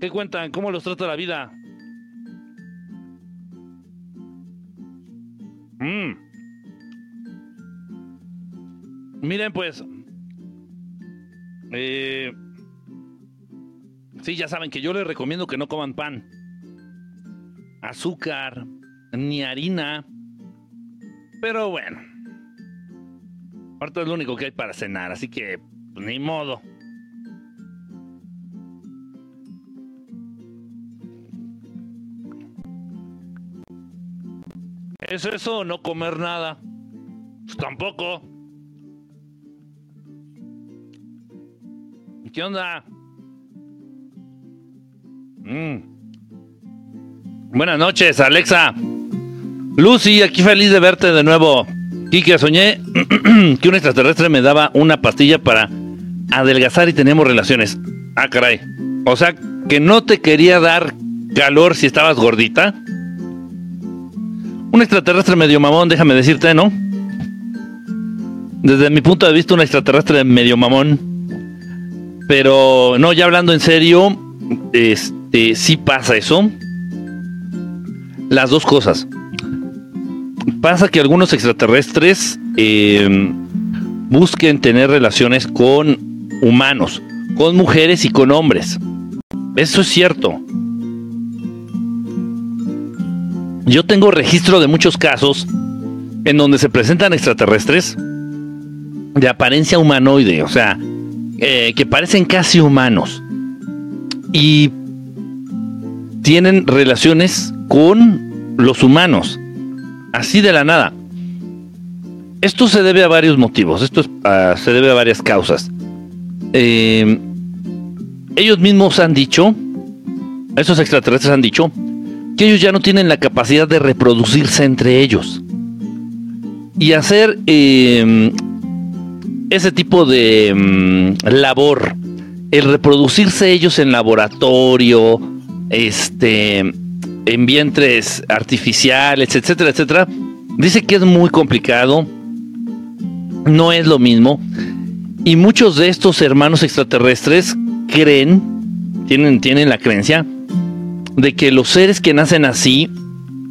¿Qué cuentan? ¿Cómo los trata la vida? Mm. Miren, pues. Eh, sí, ya saben que yo les recomiendo que no coman pan, azúcar, ni harina. Pero bueno. Aparte es lo único que hay para cenar, así que pues, ni modo. ¿Es eso no comer nada? Pues tampoco. ¿Qué onda? Mm. Buenas noches, Alexa. Lucy, aquí feliz de verte de nuevo. Kike, soñé que un extraterrestre me daba una pastilla para adelgazar y teníamos relaciones. Ah, caray. O sea, que no te quería dar calor si estabas gordita. Un extraterrestre medio mamón, déjame decirte, ¿no? Desde mi punto de vista, un extraterrestre medio mamón. Pero, no, ya hablando en serio, este, sí pasa eso. Las dos cosas. Pasa que algunos extraterrestres eh, busquen tener relaciones con humanos, con mujeres y con hombres. Eso es cierto. Yo tengo registro de muchos casos en donde se presentan extraterrestres de apariencia humanoide, o sea, eh, que parecen casi humanos y tienen relaciones con los humanos, así de la nada. Esto se debe a varios motivos, esto se debe a varias causas. Eh, ellos mismos han dicho, esos extraterrestres han dicho, que ellos ya no tienen la capacidad de reproducirse entre ellos. Y hacer em, ese tipo de em, labor, el reproducirse ellos en laboratorio, este, en vientres artificiales, etcétera, etcétera, dice que es muy complicado, no es lo mismo. Y muchos de estos hermanos extraterrestres creen, tienen, tienen la creencia, de que los seres que nacen así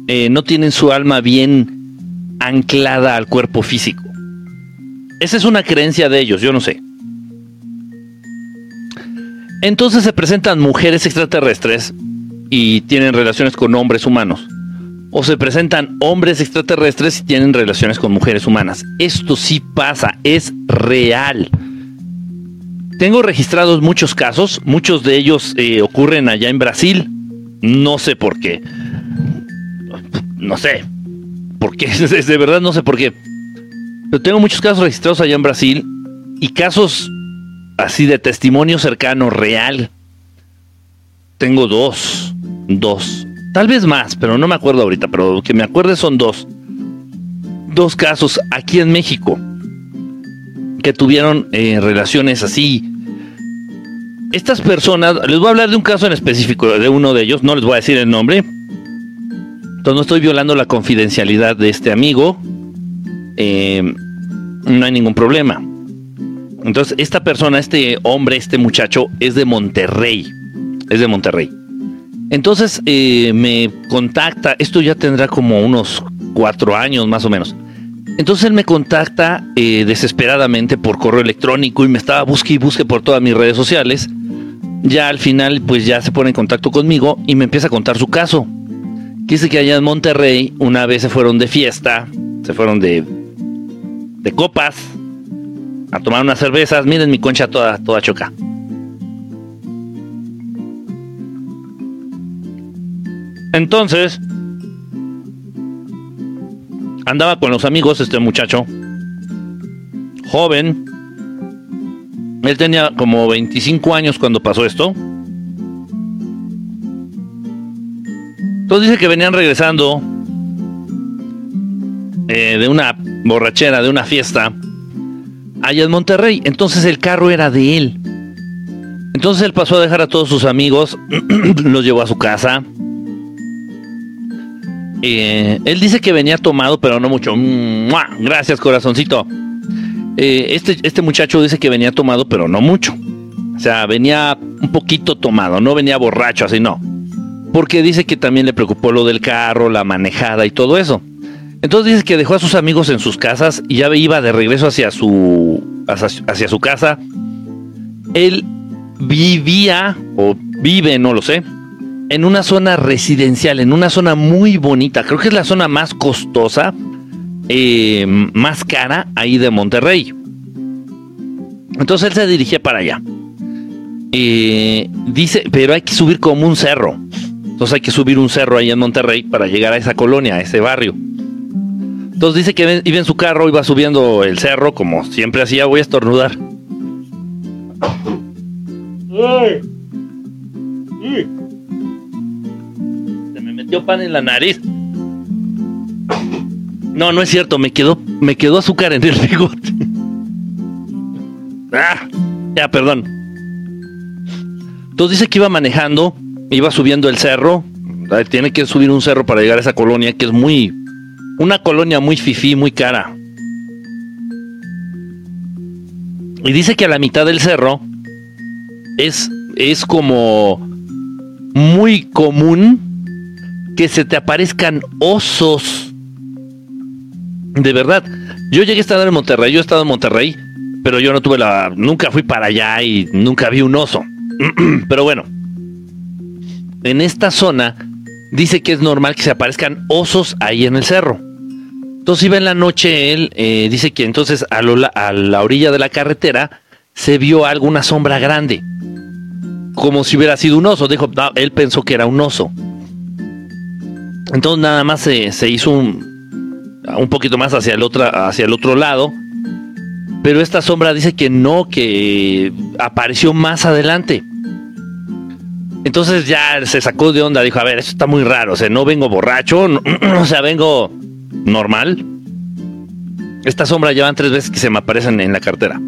eh, no tienen su alma bien anclada al cuerpo físico. Esa es una creencia de ellos, yo no sé. Entonces se presentan mujeres extraterrestres y tienen relaciones con hombres humanos. O se presentan hombres extraterrestres y tienen relaciones con mujeres humanas. Esto sí pasa, es real. Tengo registrados muchos casos, muchos de ellos eh, ocurren allá en Brasil, no sé por qué. No sé. ¿Por qué? De verdad no sé por qué. Pero tengo muchos casos registrados allá en Brasil y casos así de testimonio cercano, real. Tengo dos. Dos. Tal vez más, pero no me acuerdo ahorita. Pero que me acuerde son dos. Dos casos aquí en México que tuvieron eh, relaciones así estas personas, les voy a hablar de un caso en específico, de uno de ellos, no les voy a decir el nombre. Entonces no estoy violando la confidencialidad de este amigo. Eh, no hay ningún problema. Entonces, esta persona, este hombre, este muchacho, es de Monterrey. Es de Monterrey. Entonces eh, me contacta, esto ya tendrá como unos cuatro años más o menos. Entonces él me contacta eh, desesperadamente por correo electrónico y me estaba busque y busque por todas mis redes sociales ya al final pues ya se pone en contacto conmigo y me empieza a contar su caso. Dice que allá en Monterrey una vez se fueron de fiesta, se fueron de, de copas, a tomar unas cervezas. Miren mi concha toda, toda choca. Entonces, andaba con los amigos este muchacho, joven, él tenía como 25 años cuando pasó esto. Entonces dice que venían regresando eh, de una borrachera, de una fiesta, allá en Monterrey. Entonces el carro era de él. Entonces él pasó a dejar a todos sus amigos, los llevó a su casa. Eh, él dice que venía tomado, pero no mucho. Gracias, corazoncito. Eh, este, este muchacho dice que venía tomado, pero no mucho. O sea, venía un poquito tomado, no venía borracho, así no. Porque dice que también le preocupó lo del carro, la manejada y todo eso. Entonces dice que dejó a sus amigos en sus casas y ya iba de regreso hacia su, hacia, su casa. Él vivía, o vive, no lo sé, en una zona residencial, en una zona muy bonita. Creo que es la zona más costosa, eh, más cara ahí de Monterrey. Entonces él se dirigía para allá. Eh, dice, pero hay que subir como un cerro. Entonces hay que subir un cerro ahí en Monterrey para llegar a esa colonia, a ese barrio. Entonces dice que iba en su carro, iba subiendo el cerro, como siempre hacía, voy a estornudar. Se me metió pan en la nariz. No, no es cierto, me quedó, me quedó azúcar en el bigote. ah, ya, perdón. Entonces dice que iba manejando, iba subiendo el cerro. Tiene que subir un cerro para llegar a esa colonia que es muy, una colonia muy fifí, muy cara. Y dice que a la mitad del cerro es, es como muy común que se te aparezcan osos. De verdad. Yo llegué a estar en Monterrey, yo he estado en Monterrey, pero yo no tuve la. Nunca fui para allá y nunca vi un oso. pero bueno. En esta zona dice que es normal que se aparezcan osos ahí en el cerro. Entonces iba en la noche él, eh, dice que entonces a, la orilla de la carretera se vio alguna sombra grande, como si hubiera sido un oso. Dijo, él pensó que era un oso. Entonces nada más se hizo un, un poquito más hacia el, otro, hacia el otro lado, pero esta sombra dice que no, que apareció más adelante. Entonces ya se sacó de onda, dijo, a ver, esto está muy raro, o sea, no vengo borracho, o sea, vengo normal. Esta sombra llevan tres veces que se me aparecen en la cartera.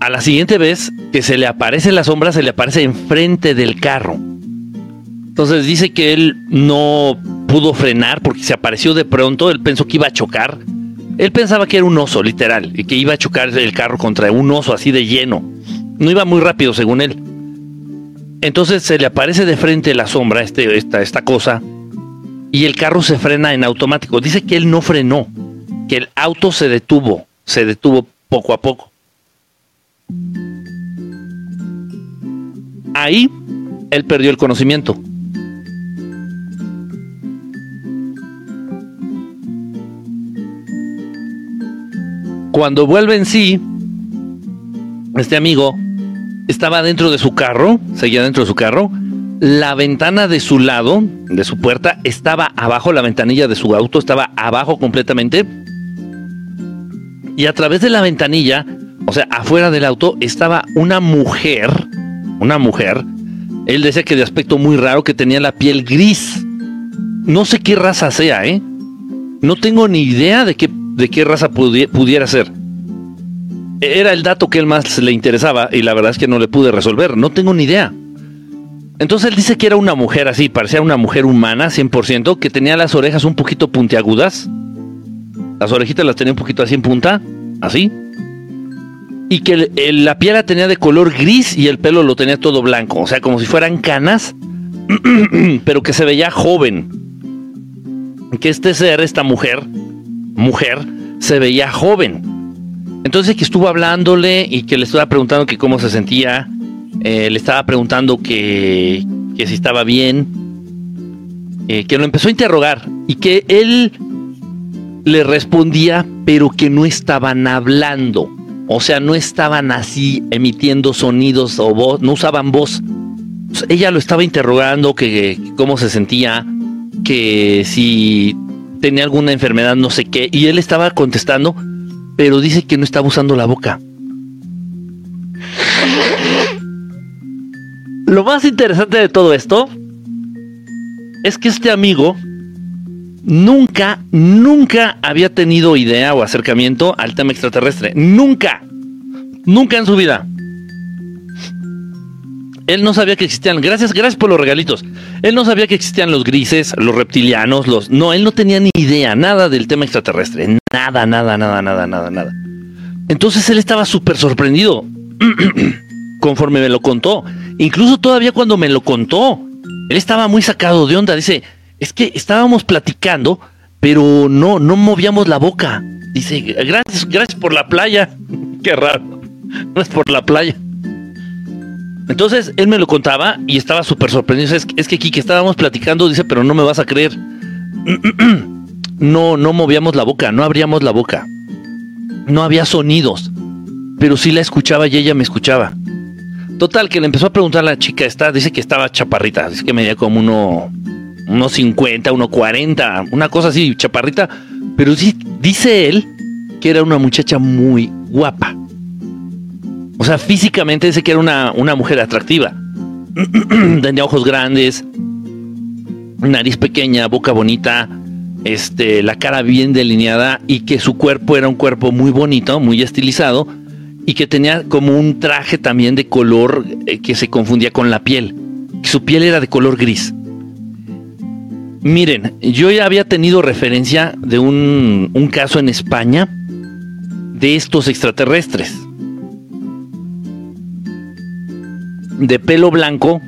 A la siguiente vez que se le aparece la sombra, se le aparece enfrente del carro. Entonces dice que él no pudo frenar porque se apareció de pronto. Él pensó que iba a chocar. Él pensaba que era un oso, literal, y que iba a chocar el carro contra un oso así de lleno. No iba muy rápido, según él. Entonces se le aparece de frente la sombra, este, esta, esta cosa, y el carro se frena en automático. Dice que él no frenó, que el auto se detuvo, se detuvo poco a poco. Ahí él perdió el conocimiento. Cuando vuelve en sí, este amigo estaba dentro de su carro, seguía dentro de su carro, la ventana de su lado, de su puerta, estaba abajo, la ventanilla de su auto estaba abajo completamente. Y a través de la ventanilla, o sea, afuera del auto, estaba una mujer, una mujer. Él decía que de aspecto muy raro, que tenía la piel gris. No sé qué raza sea, ¿eh? No tengo ni idea de qué, de qué raza pudiera ser. Era el dato que él más le interesaba y la verdad es que no le pude resolver. No tengo ni idea. Entonces él dice que era una mujer así, parecía una mujer humana, 100%, que tenía las orejas un poquito puntiagudas. Las orejitas las tenía un poquito así en punta, así. Y que la piel la tenía de color gris y el pelo lo tenía todo blanco, o sea, como si fueran canas, pero que se veía joven. Que este ser, esta mujer, mujer, se veía joven. Entonces que estuvo hablándole y que le estaba preguntando que cómo se sentía eh, le estaba preguntando que, si estaba bien, eh, que lo empezó a interrogar y que él le respondía, pero que no estaban hablando. O sea, no estaban así emitiendo sonidos o voz, no usaban voz. Ella lo estaba interrogando, que, que cómo se sentía, que si tenía alguna enfermedad, no sé qué, y él estaba contestando, pero dice que no estaba usando la boca. Lo más interesante de todo esto es que este amigo nunca, nunca había tenido idea o acercamiento al tema extraterrestre. Nunca. Nunca en su vida. Él no sabía que existían, gracias, gracias por los regalitos. Él no sabía que existían los grises, los reptilianos, los... No, él no tenía ni idea, nada del tema extraterrestre. Nada, nada, nada, nada, nada, nada. Entonces él estaba súper sorprendido. conforme me lo contó. Incluso todavía cuando me lo contó, él estaba muy sacado de onda. Dice, es que estábamos platicando, pero no, no movíamos la boca. Dice, gracias, gracias por la playa. Qué raro. No es por la playa. Entonces él me lo contaba y estaba súper sorprendido. Es, es que Kiki estábamos platicando, dice, pero no me vas a creer. No, no movíamos la boca, no abríamos la boca. No había sonidos, pero sí la escuchaba y ella me escuchaba. Total, que le empezó a preguntar a la chica esta, dice que estaba chaparrita, dice que medía como uno, unos 50, unos 40, una cosa así, chaparrita, pero sí, dice él que era una muchacha muy guapa. O sea, físicamente dice que era una, una mujer atractiva. Tenía ojos grandes, nariz pequeña, boca bonita, este, la cara bien delineada y que su cuerpo era un cuerpo muy bonito, muy estilizado y que tenía como un traje también de color eh, que se confundía con la piel. Su piel era de color gris. Miren, yo ya había tenido referencia de un, un caso en España de estos extraterrestres. De pelo blanco,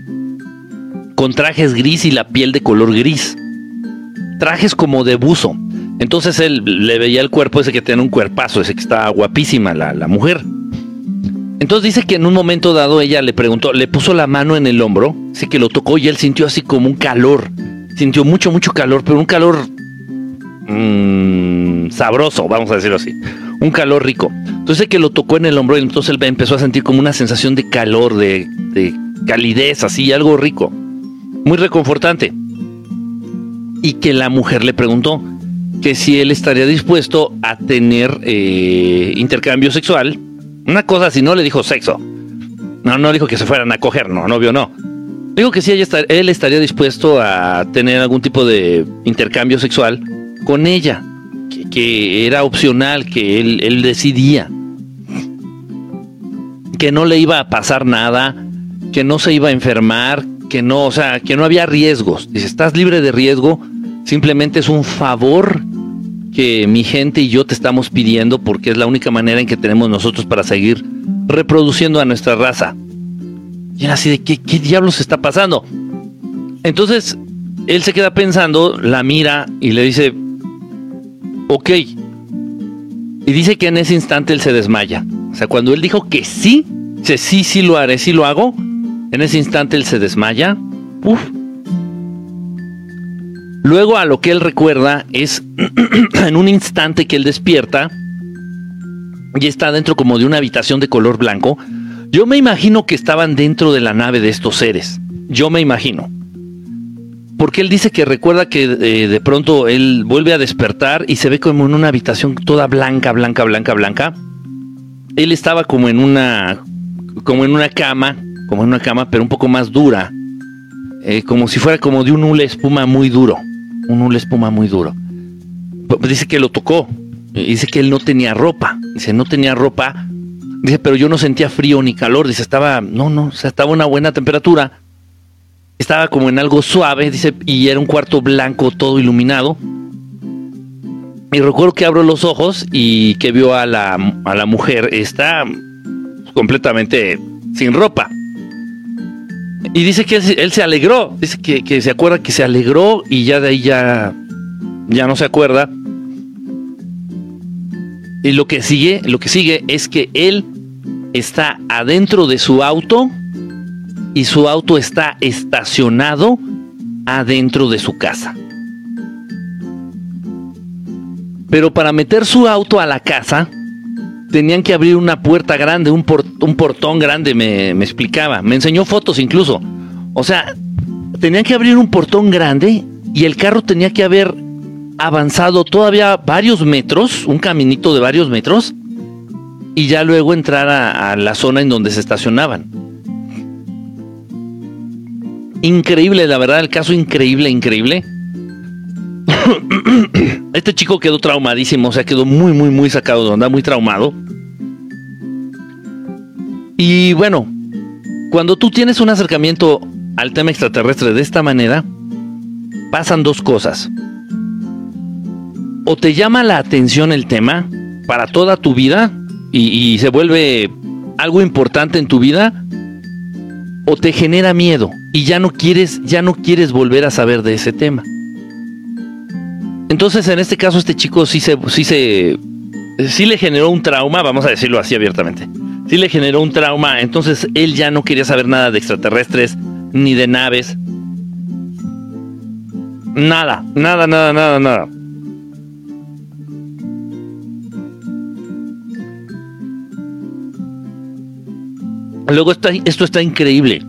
con trajes gris y la piel de color gris. Trajes como de buzo. Entonces él le veía el cuerpo ese que tenía un cuerpazo, ese que estaba guapísima la, la mujer. Entonces dice que en un momento dado ella le preguntó, le puso la mano en el hombro, dice que lo tocó y él sintió así como un calor, sintió mucho, mucho calor, pero un calor mmm, sabroso, vamos a decirlo así, un calor rico. Entonces que lo tocó en el hombro y entonces él empezó a sentir como una sensación de calor, de, de calidez, así, algo rico, muy reconfortante. Y que la mujer le preguntó que si él estaría dispuesto a tener eh, intercambio sexual una cosa si no le dijo sexo. No, no dijo que se fueran a coger, no, novio no. Dijo que sí, él estaría dispuesto a tener algún tipo de intercambio sexual con ella, que, era opcional, que él, él, decidía, que no le iba a pasar nada, que no se iba a enfermar, que no, o sea, que no había riesgos. Dice, estás libre de riesgo, simplemente es un favor que mi gente y yo te estamos pidiendo porque es la única manera en que tenemos nosotros para seguir reproduciendo a nuestra raza. Y era así de, ¿qué, qué diablos está pasando? Entonces, él se queda pensando, la mira y le dice, ok. Y dice que en ese instante él se desmaya. O sea, cuando él dijo que sí, dice, sí, sí lo haré, sí lo hago, en ese instante él se desmaya. Uf, Luego a lo que él recuerda es en un instante que él despierta y está dentro como de una habitación de color blanco. Yo me imagino que estaban dentro de la nave de estos seres. Yo me imagino. Porque él dice que recuerda que eh, de pronto él vuelve a despertar y se ve como en una habitación toda blanca, blanca, blanca, blanca. Él estaba como en una, como en una cama, como en una cama, pero un poco más dura, eh, como si fuera como de un hule espuma muy duro un hula espuma muy duro. Dice que lo tocó. Dice que él no tenía ropa. Dice, no tenía ropa. Dice, pero yo no sentía frío ni calor. Dice, estaba, no, no, o sea, estaba una buena temperatura. Estaba como en algo suave, dice, y era un cuarto blanco todo iluminado. Y recuerdo que abro los ojos y que vio a la, a la mujer, está completamente sin ropa. Y dice que él, se alegró, dice que, se acuerda que se alegró y ya de ahí ya, ya no se acuerda. Y lo que sigue, lo que sigue es que él está adentro de su auto y su auto está estacionado adentro de su casa. Pero para meter su auto a la casa, tenían que abrir una puerta grande, un, portón grande, me, explicaba. Me enseñó fotos incluso. O sea, tenían que abrir un portón grande y el carro tenía que haber avanzado todavía varios metros, un caminito de varios metros, y ya luego entrar a la zona en donde se estacionaban. Increíble, la verdad, el caso increíble, increíble. este chico quedó traumadísimo, o sea, quedó muy, muy, muy sacado de onda, muy traumado. Y bueno, cuando tú tienes un acercamiento al tema extraterrestre de esta manera, pasan dos cosas. O te llama la atención el tema para toda tu vida y, se vuelve algo importante en tu vida o te genera miedo y ya no quieres, ya no quieres volver a saber de ese tema. Entonces, en este caso, este chico sí se, sí se, sí le generó un trauma, vamos a decirlo así abiertamente. Sí le generó un trauma, entonces él ya no quería saber nada de extraterrestres ni de naves. Nada, nada, nada, nada, nada. Luego esto está increíble.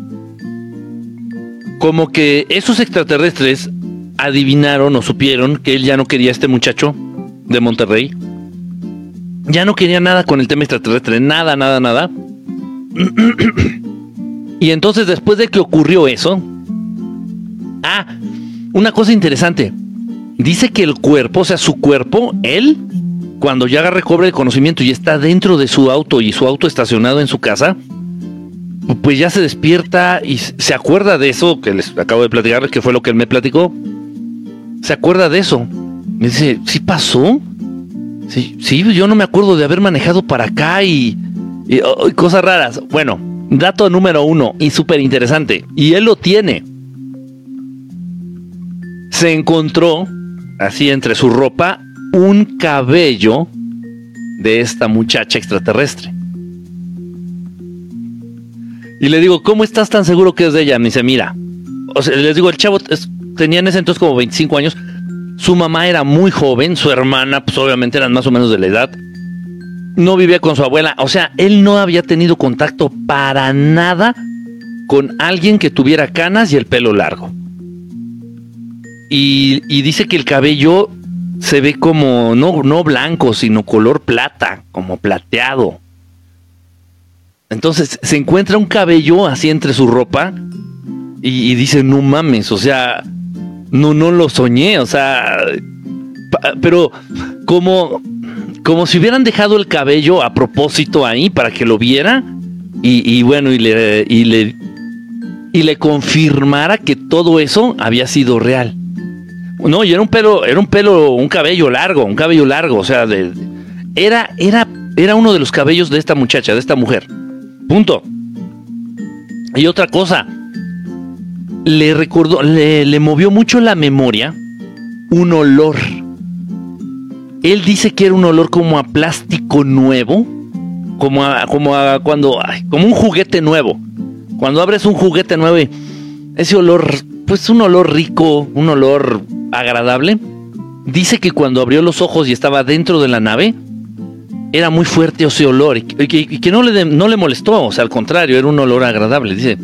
Como que esos extraterrestres adivinaron o supieron que él ya no quería a este muchacho de Monterrey. Ya no quería nada con el tema extraterrestre, nada, nada, nada. y entonces después de que ocurrió eso... Ah, una cosa interesante. Dice que el cuerpo, o sea, su cuerpo, él, cuando ya recobre el conocimiento y está dentro de su auto y su auto estacionado en su casa, pues ya se despierta y se acuerda de eso que les acabo de platicar, que fue lo que él me platicó. Se acuerda de eso. Me dice, ¿sí pasó? Sí, sí, yo no me acuerdo de haber manejado para acá y, oh, cosas raras. Bueno, dato número uno y súper interesante. Y él lo tiene. Se encontró, así entre su ropa, un cabello de esta muchacha extraterrestre. Y le digo, ¿cómo estás tan seguro que es de ella? Me dice, mira, o sea, les digo, el chavo tenía en ese entonces como 25 años. Su mamá era muy joven, su hermana, pues obviamente eran más o menos de la edad. No vivía con su abuela, o sea, él no había tenido contacto para nada con alguien que tuviera canas y el pelo largo. Y, y dice que el cabello se ve como, no, no blanco, sino color plata, como plateado. Entonces se encuentra un cabello así entre su ropa y, dice, no mames, o sea, no, no lo soñé, o sea, pero como, como si hubieran dejado el cabello a propósito ahí para que lo viera y, bueno, y le, y le, y le confirmara que todo eso había sido real. No, y era un pelo, era un pelo, un cabello largo, un cabello largo, o sea, de, era, era, era uno de los cabellos de esta muchacha, de esta mujer. Punto. Y otra cosa, le recordó, le, movió mucho la memoria un olor. Él dice que era un olor como a plástico nuevo, como a, como a cuando, como un juguete nuevo. Cuando abres un juguete nuevo, ese olor, pues un olor rico, un olor agradable. Dice que cuando abrió los ojos y estaba dentro de la nave, era muy fuerte ese olor y que, no, le molestó, o sea, al contrario, era un olor agradable. Dice,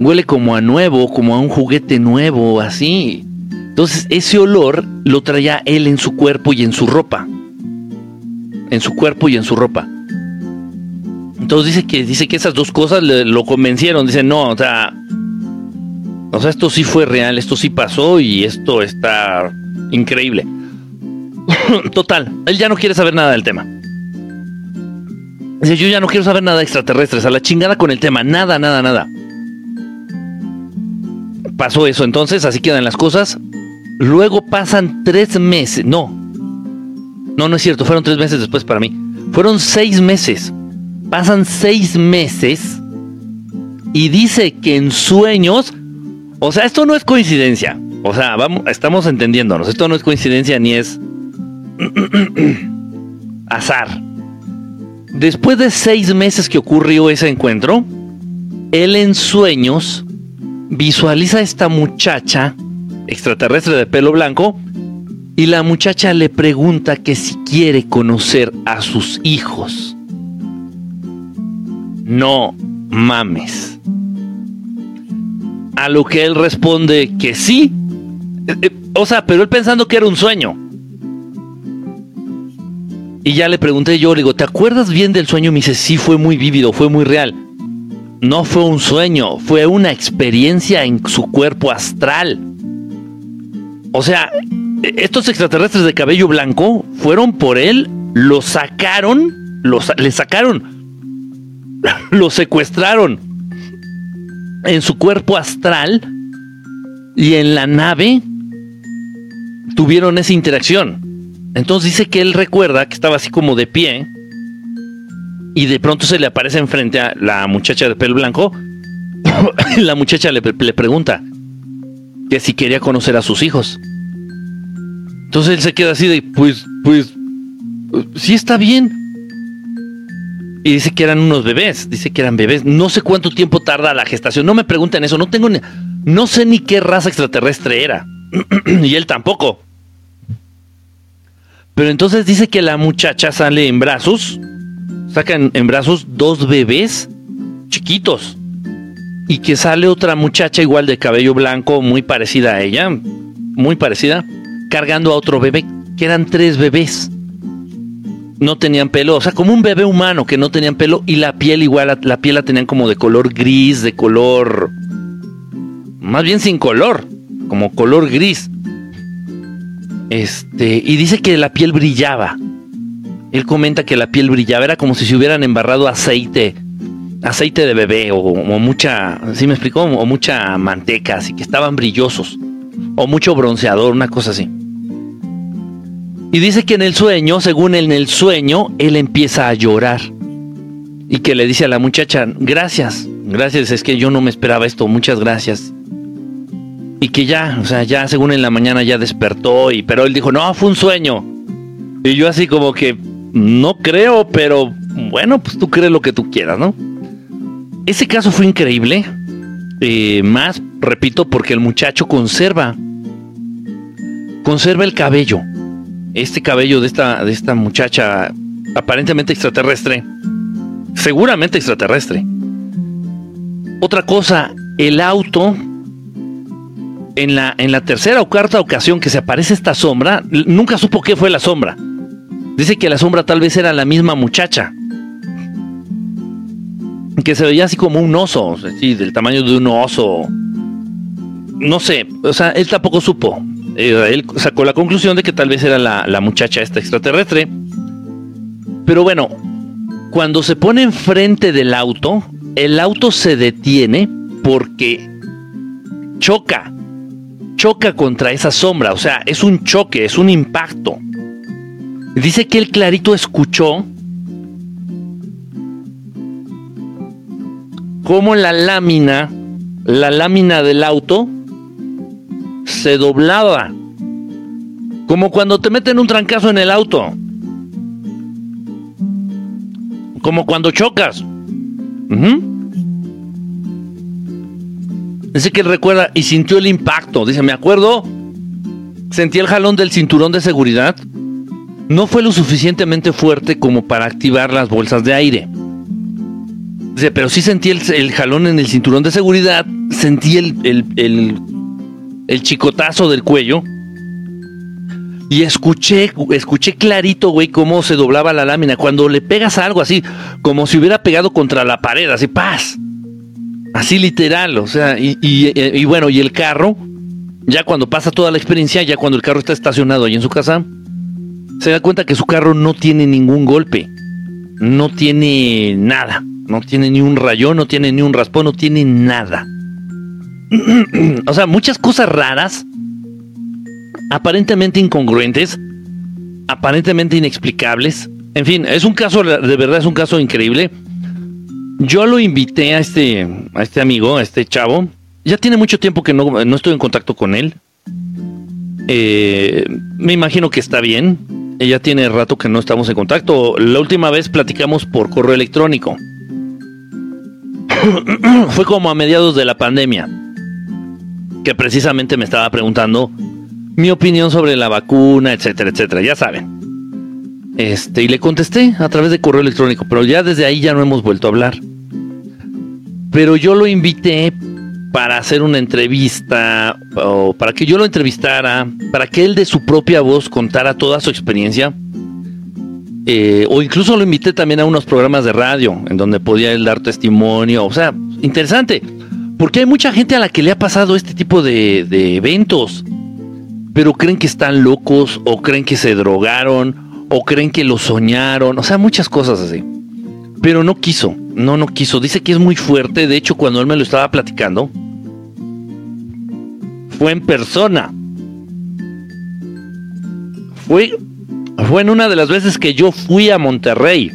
huele como a nuevo, como a un juguete nuevo, así. Entonces, ese olor lo traía él en su cuerpo y en su ropa. En su cuerpo y en su ropa. Entonces dice que, dice que esas dos cosas lo convencieron. Dice, no, o sea, o sea, esto sí fue real, esto sí pasó y esto está increíble. Total, él ya no quiere saber nada del tema. Dice, yo ya no quiero saber nada de extraterrestres, a la chingada con el tema, nada, nada, nada. Pasó eso entonces, así quedan las cosas. Luego pasan tres meses, no, no, no es cierto, fueron tres meses después para mí. Fueron seis meses. Pasan seis meses y dice que en sueños, o sea, esto no es coincidencia. O sea, vamos, estamos entendiéndonos. Esto no es coincidencia ni es azar. Después de seis meses que ocurrió ese encuentro, él en sueños visualiza a esta muchacha extraterrestre de pelo blanco y la muchacha le pregunta que si quiere conocer a sus hijos. No mames. A lo que él responde que sí. Eh, eh, o sea, pero él pensando que era un sueño. Y ya le pregunté yo, le digo, ¿te acuerdas bien del sueño? Me dice, sí, fue muy vívido, fue muy real. No fue un sueño, fue una experiencia en su cuerpo astral. O sea, estos extraterrestres de cabello blanco fueron por él, lo sacaron, le sacaron, lo secuestraron en su cuerpo astral y en la nave tuvieron esa interacción. Entonces dice que él recuerda que estaba así como de pie y de pronto se le aparece enfrente a la muchacha de pelo blanco. la muchacha le, pregunta que si quería conocer a sus hijos. Entonces él se queda así de, pues, pues, sí está bien. Y dice que eran unos bebés, dice que eran bebés. No sé cuánto tiempo tarda la gestación. No me pregunten eso, no tengo ni, no sé ni qué raza extraterrestre era. y él tampoco. Pero entonces dice que la muchacha sale en brazos, saca en, brazos dos bebés chiquitos. Y que sale otra muchacha igual de cabello blanco, muy parecida a ella, muy parecida, cargando a otro bebé, que eran tres bebés no tenían pelo, o sea, como un bebé humano que no tenían pelo y la piel igual, la, piel la tenían como de color gris, de color, más bien sin color, como color gris. Este, y dice que la piel brillaba. Él comenta que la piel brillaba, era como si se hubieran embarrado aceite, aceite de bebé o, mucha, ¿sí me explicó? O mucha manteca, así que estaban brillosos. O mucho bronceador, una cosa así. Y dice que en el sueño, según él en el sueño, él empieza a llorar. Y que le dice a la muchacha, gracias, gracias, es que yo no me esperaba esto, muchas gracias. Y que ya, o sea, ya según en la mañana ya despertó, y, pero él dijo, no, fue un sueño. Y yo así como que, no creo, pero bueno, pues tú crees lo que tú quieras, ¿no? Ese caso fue increíble. Eh, más, repito, porque el muchacho conserva, conserva el cabello este cabello de esta, de esta muchacha aparentemente extraterrestre, seguramente extraterrestre. Otra cosa, el auto, en la, en la tercera o cuarta ocasión que se aparece esta sombra, nunca supo qué fue la sombra. Dice que la sombra tal vez era la misma muchacha. Que se veía así como un oso, del tamaño de un oso. No sé, o sea, él tampoco supo. Eh, él sacó la conclusión de que tal vez era la, muchacha esta extraterrestre. Pero bueno, cuando se pone enfrente del auto, el auto se detiene porque choca, choca contra esa sombra, o sea, es un choque, es un impacto. Dice que él clarito escuchó cómo la lámina, la lámina del auto se doblaba. Como cuando te meten un trancazo en el auto. Como cuando chocas. Dice que recuerda y sintió el impacto. Dice, me acuerdo, sentí el jalón del cinturón de seguridad. No fue lo suficientemente fuerte como para activar las bolsas de aire. Dice, pero sí sentí el, jalón en el cinturón de seguridad. Sentí el, el el chicotazo del cuello. Y escuché, escuché clarito, güey, cómo se doblaba la lámina. Cuando le pegas algo así, como si hubiera pegado contra la pared, así, paz. Así literal, o sea, y, y, bueno, y el carro, ya cuando pasa toda la experiencia, ya cuando el carro está estacionado ahí en su casa, se da cuenta que su carro no tiene ningún golpe, no tiene nada, no tiene ni un rayón, no tiene ni un raspón, no tiene nada. o sea, muchas cosas raras, aparentemente incongruentes, aparentemente inexplicables. En fin, es un caso, de verdad es un caso increíble. Yo lo invité a este, a este amigo, a este chavo. Ya tiene mucho tiempo que no, estoy en contacto con él. Eh, me imagino que está bien. Ya tiene rato que no estamos en contacto. La última vez platicamos por correo electrónico. Fue como a mediados de la pandemia que precisamente me estaba preguntando mi opinión sobre la vacuna, etcétera, etcétera, ya saben. Este, y le contesté a través de correo electrónico, pero ya desde ahí ya no hemos vuelto a hablar. Pero yo lo invité para hacer una entrevista, o para que yo lo entrevistara, para que él de su propia voz contara toda su experiencia. Eh, o incluso lo invité también a unos programas de radio en donde podía él dar testimonio. O sea, interesante. Porque hay mucha gente a la que le ha pasado este tipo de, eventos, pero creen que están locos o creen que se drogaron o creen que lo soñaron, o sea, muchas cosas así. Pero no quiso, no, no quiso. Dice que es muy fuerte. De hecho, cuando él me lo estaba platicando, fue en persona. Fue, fue en una de las veces que yo fui a Monterrey.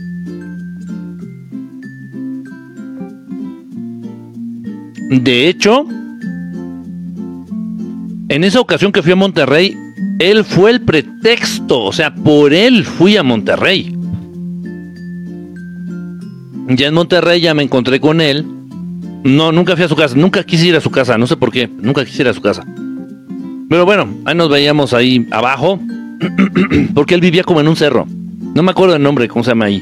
De hecho, en esa ocasión que fui a Monterrey, él fue el pretexto, o sea, por él fui a Monterrey. Ya en Monterrey ya me encontré con él. No, nunca fui a su casa, nunca quise ir a su casa, no sé por qué, nunca quise ir a su casa. Pero bueno, ahí nos veíamos ahí abajo, porque él vivía como en un cerro. No me acuerdo el nombre, cómo se llama ahí.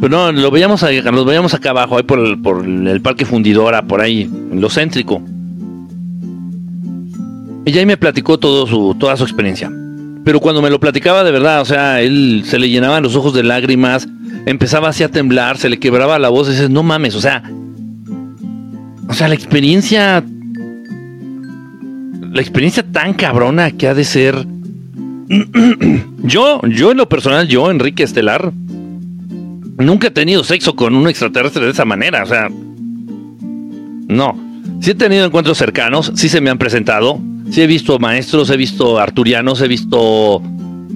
Pero no, lo veíamos, ahí, nos veíamos acá abajo, ahí por el, por el Parque Fundidora, por ahí, en lo céntrico. Y ahí me platicó todo su, toda su experiencia. Pero cuando me lo platicaba de verdad, o sea, él se le llenaban los ojos de lágrimas, empezaba así a temblar, se le quebraba la voz y dices, no mames, o sea, o sea, la experiencia, la experiencia tan cabrona que ha de ser. yo, yo en lo personal, yo, Enrique Estelar, nunca he tenido sexo con un extraterrestre de esa manera, o sea, no. Sí he tenido encuentros cercanos, sí se me han presentado, sí he visto maestros, he visto arturianos, he visto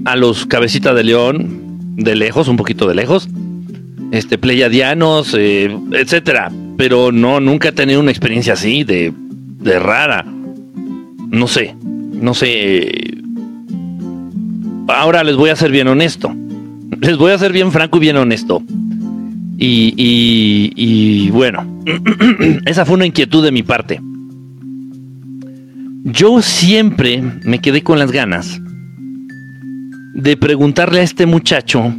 a los cabecitas de león de lejos, un poquito de lejos, este, pleyadianos, eh, etcétera. Pero no, nunca he tenido una experiencia así de, de rara. No sé, no sé. Ahora les voy a ser bien honesto. Les voy a ser bien franco y bien honesto. Y, y, y bueno, esa fue una inquietud de mi parte. Yo siempre me quedé con las ganas de preguntarle a este muchacho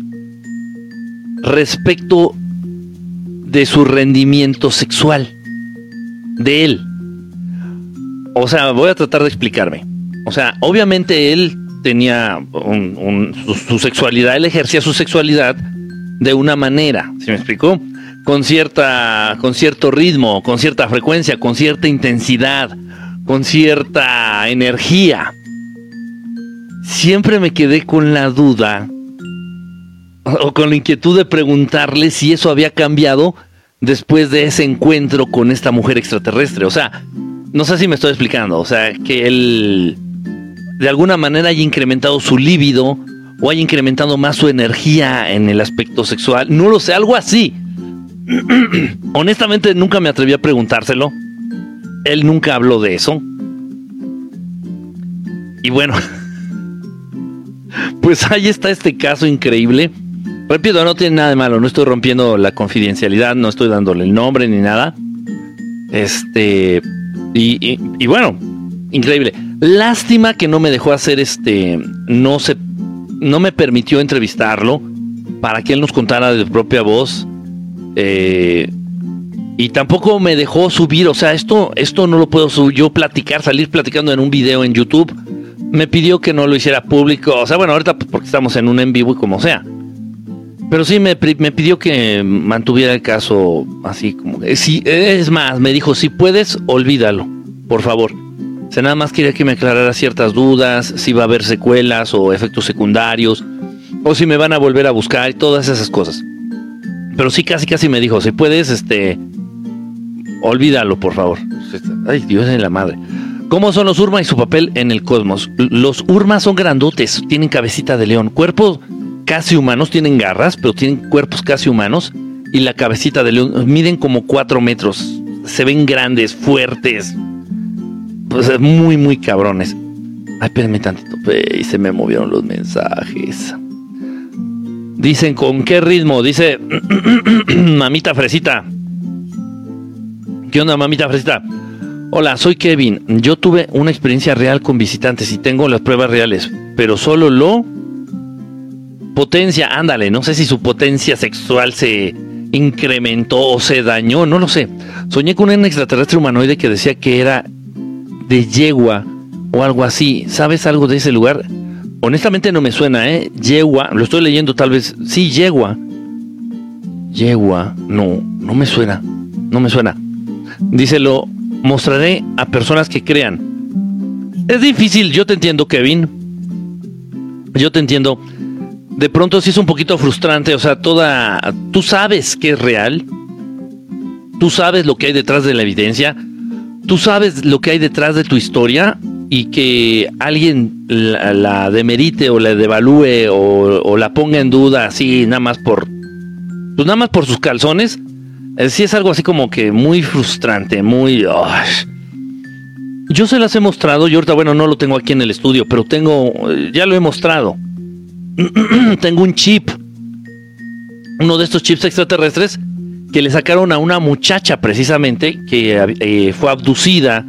respecto de su rendimiento sexual, de él. O sea, voy a tratar de explicarme. O sea, obviamente él tenía su, sexualidad, él ejercía su sexualidad de una manera, ¿se me explicó? Con, cierta, con cierto ritmo, con cierta frecuencia, con cierta intensidad, con cierta energía. Siempre me quedé con la duda o con la inquietud de preguntarle si eso había cambiado después de ese encuentro con esta mujer extraterrestre. O sea, no sé si me estoy explicando. O sea, que él de alguna manera haya incrementado su líbido o haya incrementado más su energía en el aspecto sexual. No lo sé, algo así. Honestamente nunca me atreví a preguntárselo. Él nunca habló de eso. Y bueno, pues ahí está este caso increíble Repito, no tiene nada de malo, no estoy rompiendo la confidencialidad, no estoy dándole el nombre ni nada. Este, y, bueno, increíble. Lástima que no me dejó hacer este, no se, no me permitió entrevistarlo para que él nos contara de propia voz. Eh, y tampoco me dejó subir, o sea, esto, esto no lo puedo subir, yo platicar, salir platicando en un video en YouTube. Me pidió que no lo hiciera público, o sea, bueno, ahorita porque estamos en un en vivo y como sea. Pero sí me, pidió que mantuviera el caso así como... Si, es más, me dijo, si puedes, olvídalo, por favor. O nada más quería que me aclarara ciertas dudas, si va a haber secuelas o efectos secundarios, o si me van a volver a buscar y todas esas cosas. Pero sí, casi, casi me dijo, si puedes, este... Olvídalo, por favor. Ay, Dios de la madre. ¿Cómo son los Urma y su papel en el cosmos? Los Urma son grandotes, tienen cabecita de león, cuerpo casi humanos, tienen garras, pero tienen cuerpos casi humanos. Y la cabecita de león miden como 4 metros. Se ven grandes, fuertes. Pues muy, muy cabrones. Ay, espérenme tantito. Y se me movieron los mensajes. Dicen, ¿con qué ritmo? Dice, mamita fresita. ¿Qué onda, mamita fresita? Hola, soy Kevin. Yo tuve una experiencia real con visitantes y tengo las pruebas reales, pero solo lo potencia, ándale, no sé si su potencia sexual se incrementó o se dañó, no lo sé. Soñé con un extraterrestre humanoide que decía que era de yegua o algo así. ¿Sabes algo de ese lugar? Honestamente no me suena, ¿eh? Yegua, lo estoy leyendo tal vez. Sí, yegua. Yegua, no, no me suena, no me suena. Dice, lo mostraré a personas que crean. Es difícil, yo te entiendo, Kevin. Yo te entiendo de pronto sí es un poquito frustrante, o sea, toda, tú sabes que es real, tú sabes lo que hay detrás de la evidencia, tú sabes lo que hay detrás de tu historia y que alguien la, demerite o la devalúe o, la ponga en duda así nada más por, pues nada más por sus calzones, sí es algo así como que muy frustrante, muy... Yo se las he mostrado, y ahorita, bueno, no lo tengo aquí en el estudio, pero tengo, eh, ya lo he mostrado. tengo un chip, uno de estos chips extraterrestres que le sacaron a una muchacha precisamente que eh, fue abducida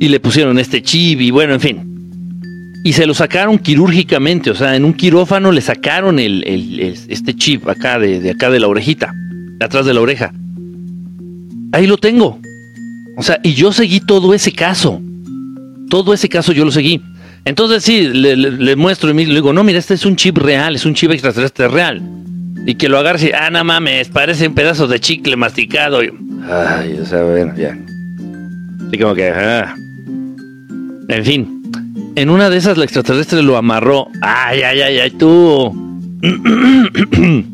y le pusieron este chip y bueno, en fin. Y se lo sacaron quirúrgicamente, o sea, en un quirófano le sacaron el, este chip acá de, de, acá de la orejita, atrás de la oreja. Ahí lo tengo. O sea, y yo seguí todo ese caso. Todo ese caso yo lo seguí. Entonces sí, le, muestro y le digo, no, mira, este es un chip real, es un chip extraterrestre real. Y que lo agarre y, ah, no mames, parece un pedazo de chicle masticado. ay, o sea, bueno, ya. Así como que, ah. En fin, en una de esas la extraterrestre lo amarró. Ay, ay, ay, ay, tú.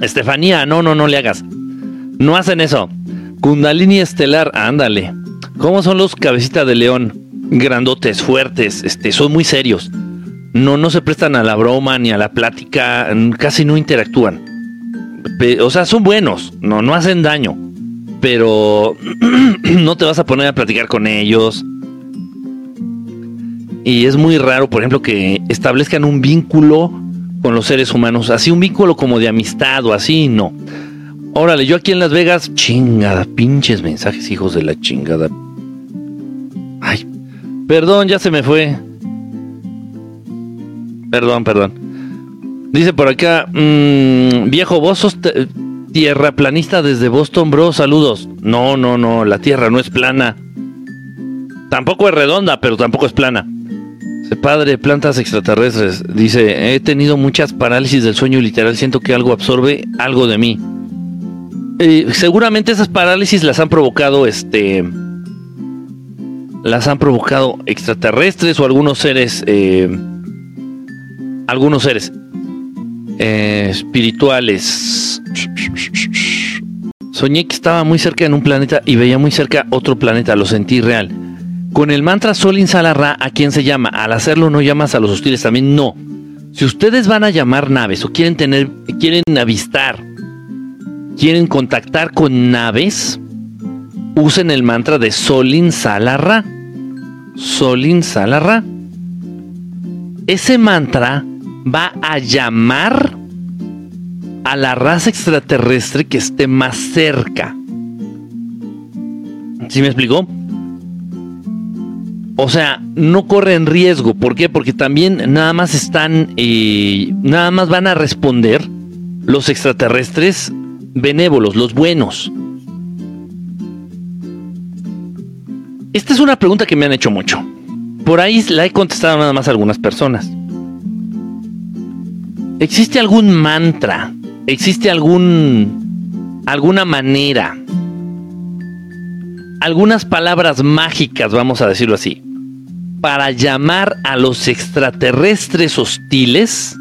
Estefanía, no, no, no le hagas. No hacen eso. Kundalini estelar, ándale. ¿Cómo son los cabecitas de león? Grandotes, fuertes, este, son muy serios. No, no se prestan a la broma ni a la plática, casi no interactúan. O sea, son buenos, no, no hacen daño. Pero no te vas a poner a platicar con ellos. Y es muy raro, por ejemplo, que establezcan un vínculo con los seres humanos. Así un vínculo como de amistad o así, no. Órale, yo aquí en Las Vegas, chingada, pinches mensajes, hijos de la chingada. Ay, perdón, ya se me fue. Perdón, perdón. Dice por acá, mmm, viejo, vos sos tierra planista desde Boston, bro, saludos. No, no, no, la tierra no es plana. Tampoco es redonda, pero tampoco es plana. Padre, plantas extraterrestres. Dice, he tenido muchas parálisis del sueño literal, siento que algo absorbe algo de mí. Eh, seguramente esas parálisis las han provocado este las han provocado extraterrestres o algunos seres eh, algunos seres eh, espirituales. Soñé que estaba muy cerca en un planeta y veía muy cerca otro planeta lo sentí real. Con el mantra Sol Insalarra ¿a quién se llama? al hacerlo no llamas a los hostiles también no. Si ustedes van a llamar naves o quieren tener quieren avistar quieren contactar con naves, usen el mantra de Solin Salarra. Solin Salarra. Ese mantra va a llamar a la raza extraterrestre que esté más cerca. ¿Sí me explicó? O sea, no corren riesgo. ¿Por qué? Porque también nada más están, eh, nada más van a responder los extraterrestres benévolos, los buenos? Esta es una pregunta que me han hecho mucho. Por ahí la he contestado nada más a algunas personas. ¿Existe algún mantra? ¿Existe algún alguna manera? Algunas palabras mágicas, vamos a decirlo así, para llamar a los extraterrestres hostiles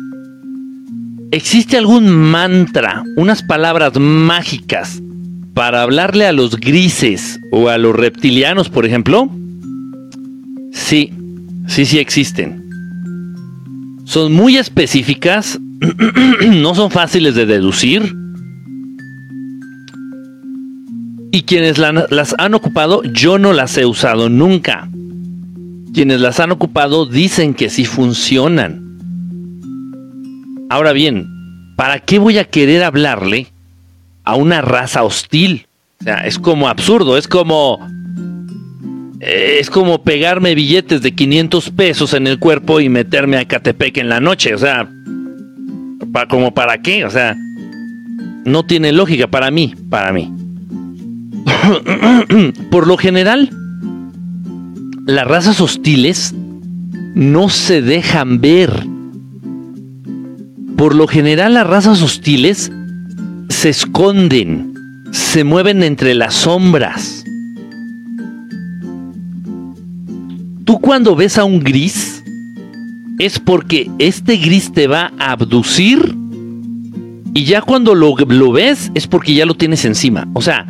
¿Existe algún mantra, unas palabras mágicas para hablarle a los grises o a los reptilianos, por ejemplo? Sí, sí, sí existen. Son muy específicas, no son fáciles de deducir. Y quienes las han ocupado, yo no las he usado nunca. Quienes las han ocupado dicen que sí funcionan. Ahora bien, ¿para qué voy a querer hablarle a una raza hostil? O sea, es como absurdo, es como... Es como pegarme billetes de 500 pesos en el cuerpo y meterme a Catepec en la noche. O sea, para, como para qué? O sea, no tiene lógica para mí, para mí. Por lo general, las razas hostiles no se dejan ver por lo general las razas hostiles se esconden, se mueven entre las sombras. Tú cuando ves a un gris, es porque este gris te va a abducir y ya cuando lo, ves es porque ya lo tienes encima. O sea,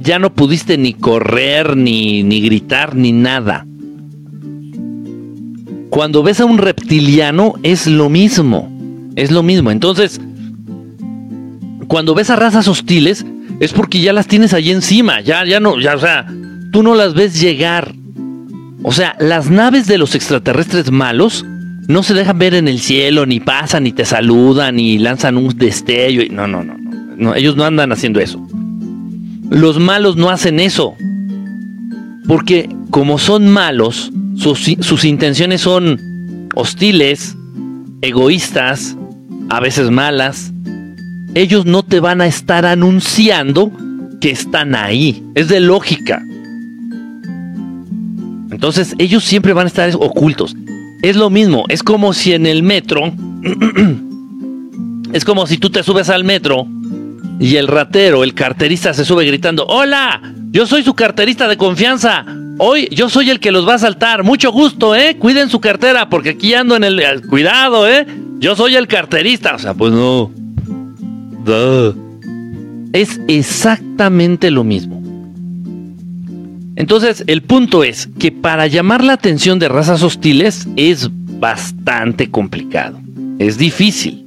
ya no pudiste ni correr, ni, ni gritar, ni nada. Cuando ves a un reptiliano es lo mismo. Es lo mismo. Entonces, cuando ves a razas hostiles, es porque ya las tienes ahí encima, ya, ya no, ya, o sea, tú no las ves llegar. O sea, las naves de los extraterrestres malos no se dejan ver en el cielo, ni pasan, ni te saludan, ni lanzan un destello. No, no, no, no. Ellos no andan haciendo eso. Los malos no hacen eso. Porque como son malos, sus intenciones son hostiles, egoístas, a veces malas. Ellos no te van a estar anunciando que están ahí. Es de lógica. Entonces ellos siempre van a estar ocultos. Es lo mismo, es como si en el metro, es como si tú te subes al metro y el ratero, el carterista se sube gritando, hola, yo soy su carterista de confianza, hoy yo soy el que los va a saltar, mucho gusto, ¿eh? Cuiden su cartera porque aquí ando en el... Cuidado, ¿eh? Yo soy el carterista, o sea, pues no. Es exactamente lo mismo. Entonces, el punto es que para llamar la atención de razas hostiles es bastante complicado. Es difícil.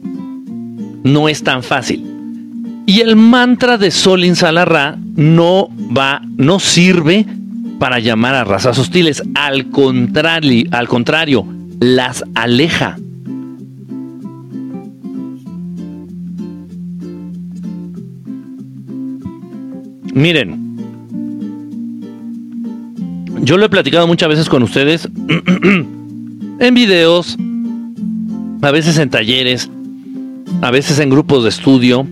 No es tan fácil. Y el mantra de Solin Salarra no va, no sirve para llamar a razas hostiles. Al contrario, las aleja. Miren, yo lo he platicado muchas veces con ustedes en videos, a veces en talleres, a veces en grupos de estudio.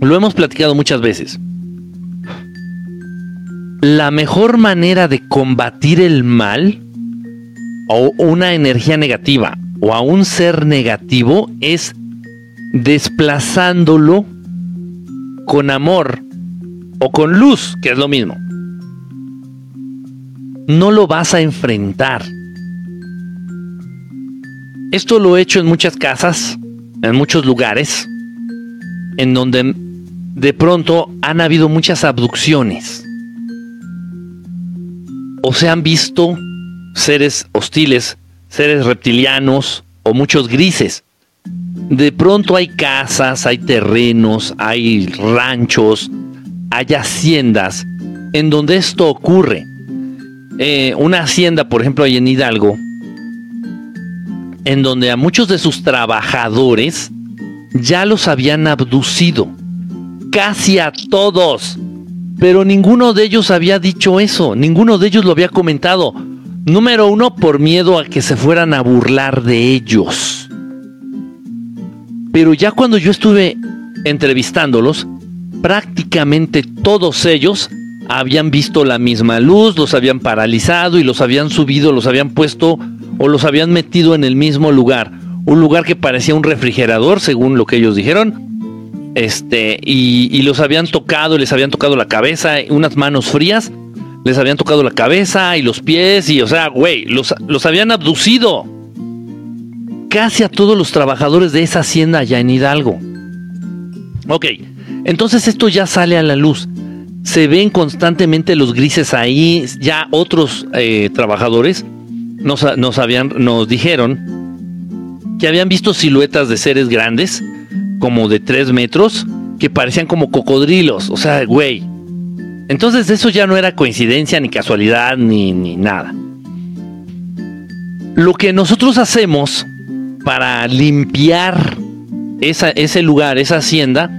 Lo hemos platicado muchas veces. La mejor manera de combatir el mal o una energía negativa o a un ser negativo es desplazándolo con amor o con luz, que es lo mismo no lo vas a enfrentar. Esto lo he hecho en muchas casas, en muchos lugares, en donde de pronto han habido muchas abducciones. O se han visto seres hostiles, seres reptilianos o muchos grises. De pronto hay casas, hay terrenos, hay ranchos, hay haciendas en donde esto ocurre. Eh, una hacienda, por ejemplo, ahí en Hidalgo, en donde a muchos de sus trabajadores ya los habían abducido. Casi a todos. Pero ninguno de ellos había dicho eso, ninguno de ellos lo había comentado. Número uno, por miedo a que se fueran a burlar de ellos. Pero ya cuando yo estuve entrevistándolos, prácticamente todos ellos habían visto la misma luz, los habían paralizado y los habían subido, los habían puesto o los habían metido en el mismo lugar. Un lugar que parecía un refrigerador, según lo que ellos dijeron. Este, y, los habían tocado, les habían tocado la cabeza, unas manos frías, les habían tocado la cabeza y los pies, y o sea, güey, los, los habían abducido. Casi a todos los trabajadores de esa hacienda allá en Hidalgo. Ok, entonces esto ya sale a la luz se ven constantemente los grises ahí. Ya otros eh, trabajadores nos, nos, habían, nos dijeron que habían visto siluetas de seres grandes, como de 3 metros que parecían como cocodrilos. O sea, güey. Entonces eso ya no era coincidencia, ni casualidad, ni, ni nada. Lo que nosotros hacemos para limpiar ese lugar, esa hacienda,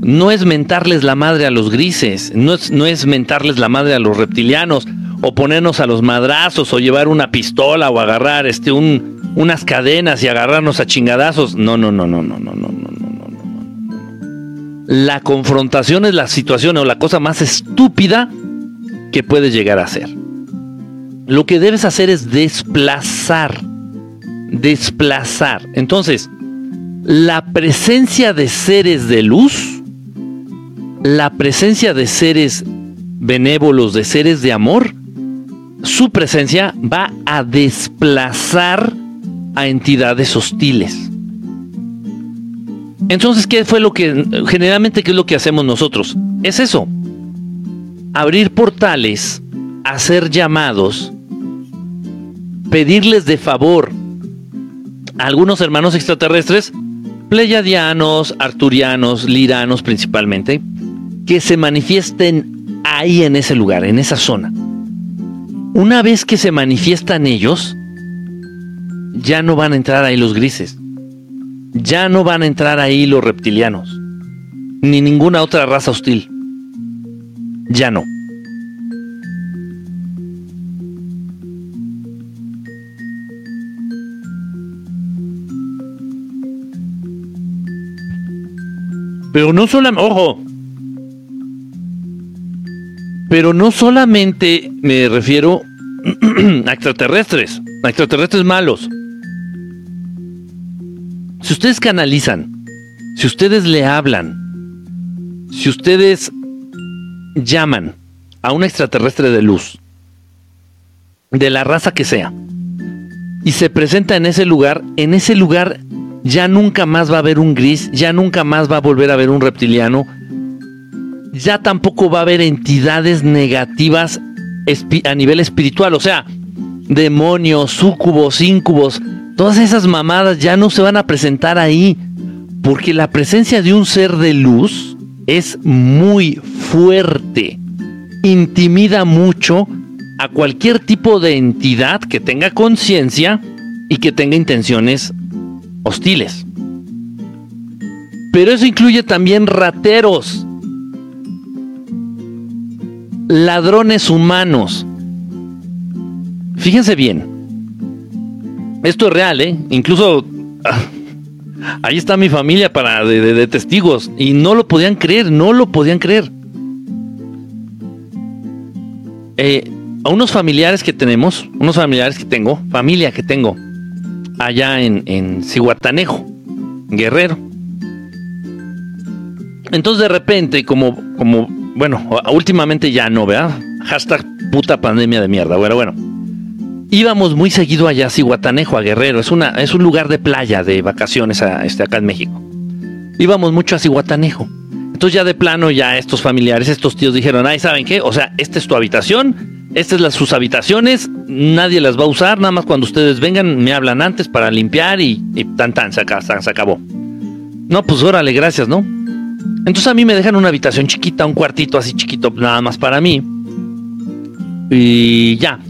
no es mentarles la madre a los grises, no es, no es mentarles la madre a los reptilianos, o ponernos a los madrazos, o llevar una pistola, o agarrar este, un, unas cadenas y agarrarnos a chingadazos. No, no, no, no, no, no, no. La confrontación es la situación o la cosa más estúpida que puedes llegar a ser. Lo que debes hacer es desplazar. Desplazar. Entonces, la presencia de seres de luz la presencia de seres benévolos, de seres de amor, su presencia va a desplazar a entidades hostiles. Entonces, ¿qué fue lo que generalmente qué es lo que hacemos nosotros? Es eso. Abrir portales, hacer llamados, pedirles de favor a algunos hermanos extraterrestres pleyadianos, arturianos, liranos principalmente, que se manifiesten ahí en ese lugar, en esa zona. Una vez que se manifiestan ellos, ya no van a entrar ahí los grises, ya no van a entrar ahí los reptilianos, ni ninguna otra raza hostil. Ya no. Pero no solamente, ojo, pero no solamente me refiero a extraterrestres, a extraterrestres malos. Si ustedes canalizan, si ustedes le hablan, si ustedes llaman a un extraterrestre de luz, de la raza que sea, y se presenta en ese lugar, en ese lugar ya nunca más va a haber un gris, ya nunca más va a volver a haber un reptiliano, ya tampoco va a haber entidades negativas a nivel espiritual, o sea, demonios, súcubos, íncubos, todas esas mamadas ya no se van a presentar ahí, porque la presencia de un ser de luz es muy fuerte, intimida mucho a cualquier tipo de entidad que tenga conciencia y que tenga intenciones hostiles. Pero eso incluye también rateros, ladrones humanos. Fíjense bien. Esto es real, ¿eh? Incluso ah, ahí está mi familia para de, testigos y no lo podían creer, no lo podían creer. Eh, a unos familiares que tenemos, unos familiares que tengo, familia que tengo, allá en, en Cihuatanejo, Guerrero. Entonces de repente, como, como, bueno, últimamente ya no, ¿verdad? Hashtag puta pandemia de mierda. Bueno, bueno. Íbamos muy seguido allá a Cihuatanejo, a Guerrero. Es, una, es un lugar de playa, de vacaciones este, acá en México. Íbamos mucho a Cihuatanejo. Entonces ya de plano, ya estos familiares, estos tíos dijeron, ay, ¿saben qué? O sea, esta es tu habitación, estas son sus habitaciones, nadie las va a usar, nada más cuando ustedes vengan me hablan antes para limpiar y, tan tan, se, se acabó. No, pues órale, gracias, ¿no? Entonces a mí me dejan una habitación chiquita, un cuartito así chiquito, nada más para mí. Y ya,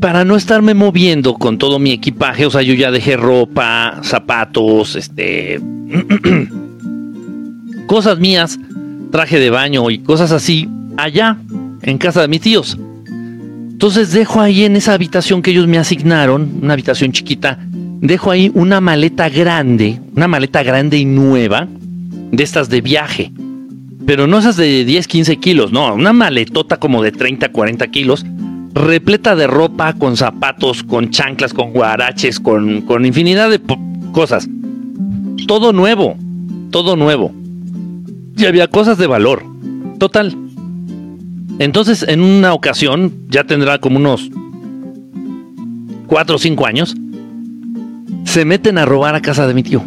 para no estarme moviendo con todo mi equipaje, o sea, yo ya dejé ropa, zapatos, este, cosas mías, traje de baño y cosas así, allá, en casa de mis tíos. Entonces dejo ahí en esa habitación que ellos me asignaron, una habitación chiquita, dejo ahí una maleta grande, una maleta grande y nueva, de estas de viaje. Pero no esas de 10, 15 kilos, no, una maletota como de 30, 40 kilos, repleta de ropa, con zapatos, con chanclas, con guaraches, con, con infinidad de cosas. Todo nuevo, todo nuevo. Y había cosas de valor. Total, entonces, en una ocasión, ya tendrá como unos 4 o 5 años, se meten a robar a casa de mi tío.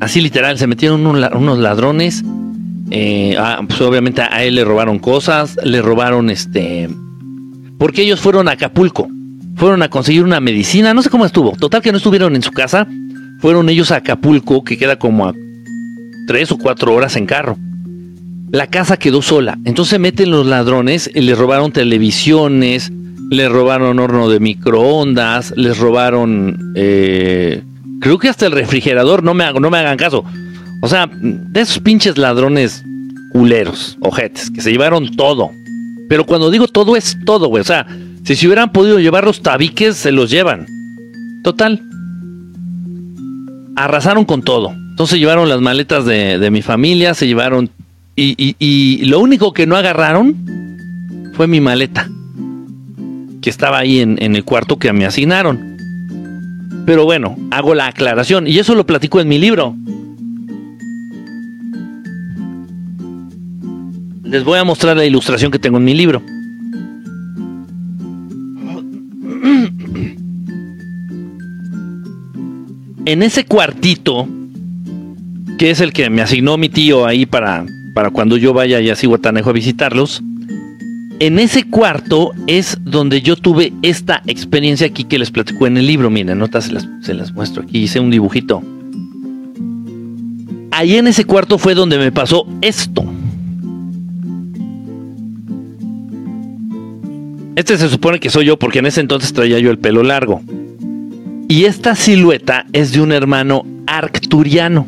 Así literal, se metieron unos ladrones. Eh, pues obviamente a él le robaron cosas, le robaron este... Porque ellos fueron a Acapulco, fueron a conseguir una medicina, no sé cómo estuvo. Total que no estuvieron en su casa, fueron ellos a Acapulco, que queda como a 3 o 4 horas en carro la casa quedó sola. Entonces meten los ladrones y les robaron televisiones, les robaron horno de microondas, les robaron, eh, creo que hasta el refrigerador, no me, no me hagan caso. O sea, de esos pinches ladrones culeros, ojetes, que se llevaron todo. Pero cuando digo todo es todo, güey. O sea, si se hubieran podido llevar los tabiques, se los llevan. Total. Arrasaron con todo. Entonces llevaron las maletas de, de mi familia, se llevaron y, lo único que no agarraron fue mi maleta, que estaba ahí en, el cuarto que me asignaron. Pero bueno, hago la aclaración y eso lo platico en mi libro. Les voy a mostrar la ilustración que tengo en mi libro. En ese cuartito, que es el que me asignó mi tío ahí para para cuando yo vaya a Cihuatanejo a visitarlos. En ese cuarto es donde yo tuve esta experiencia aquí que les platico en el libro. Miren, notas, se las, muestro aquí. Hice un dibujito. ahí en ese cuarto fue donde me pasó esto. Este se supone que soy yo porque en ese entonces traía yo el pelo largo. Y esta silueta es de un hermano arcturiano.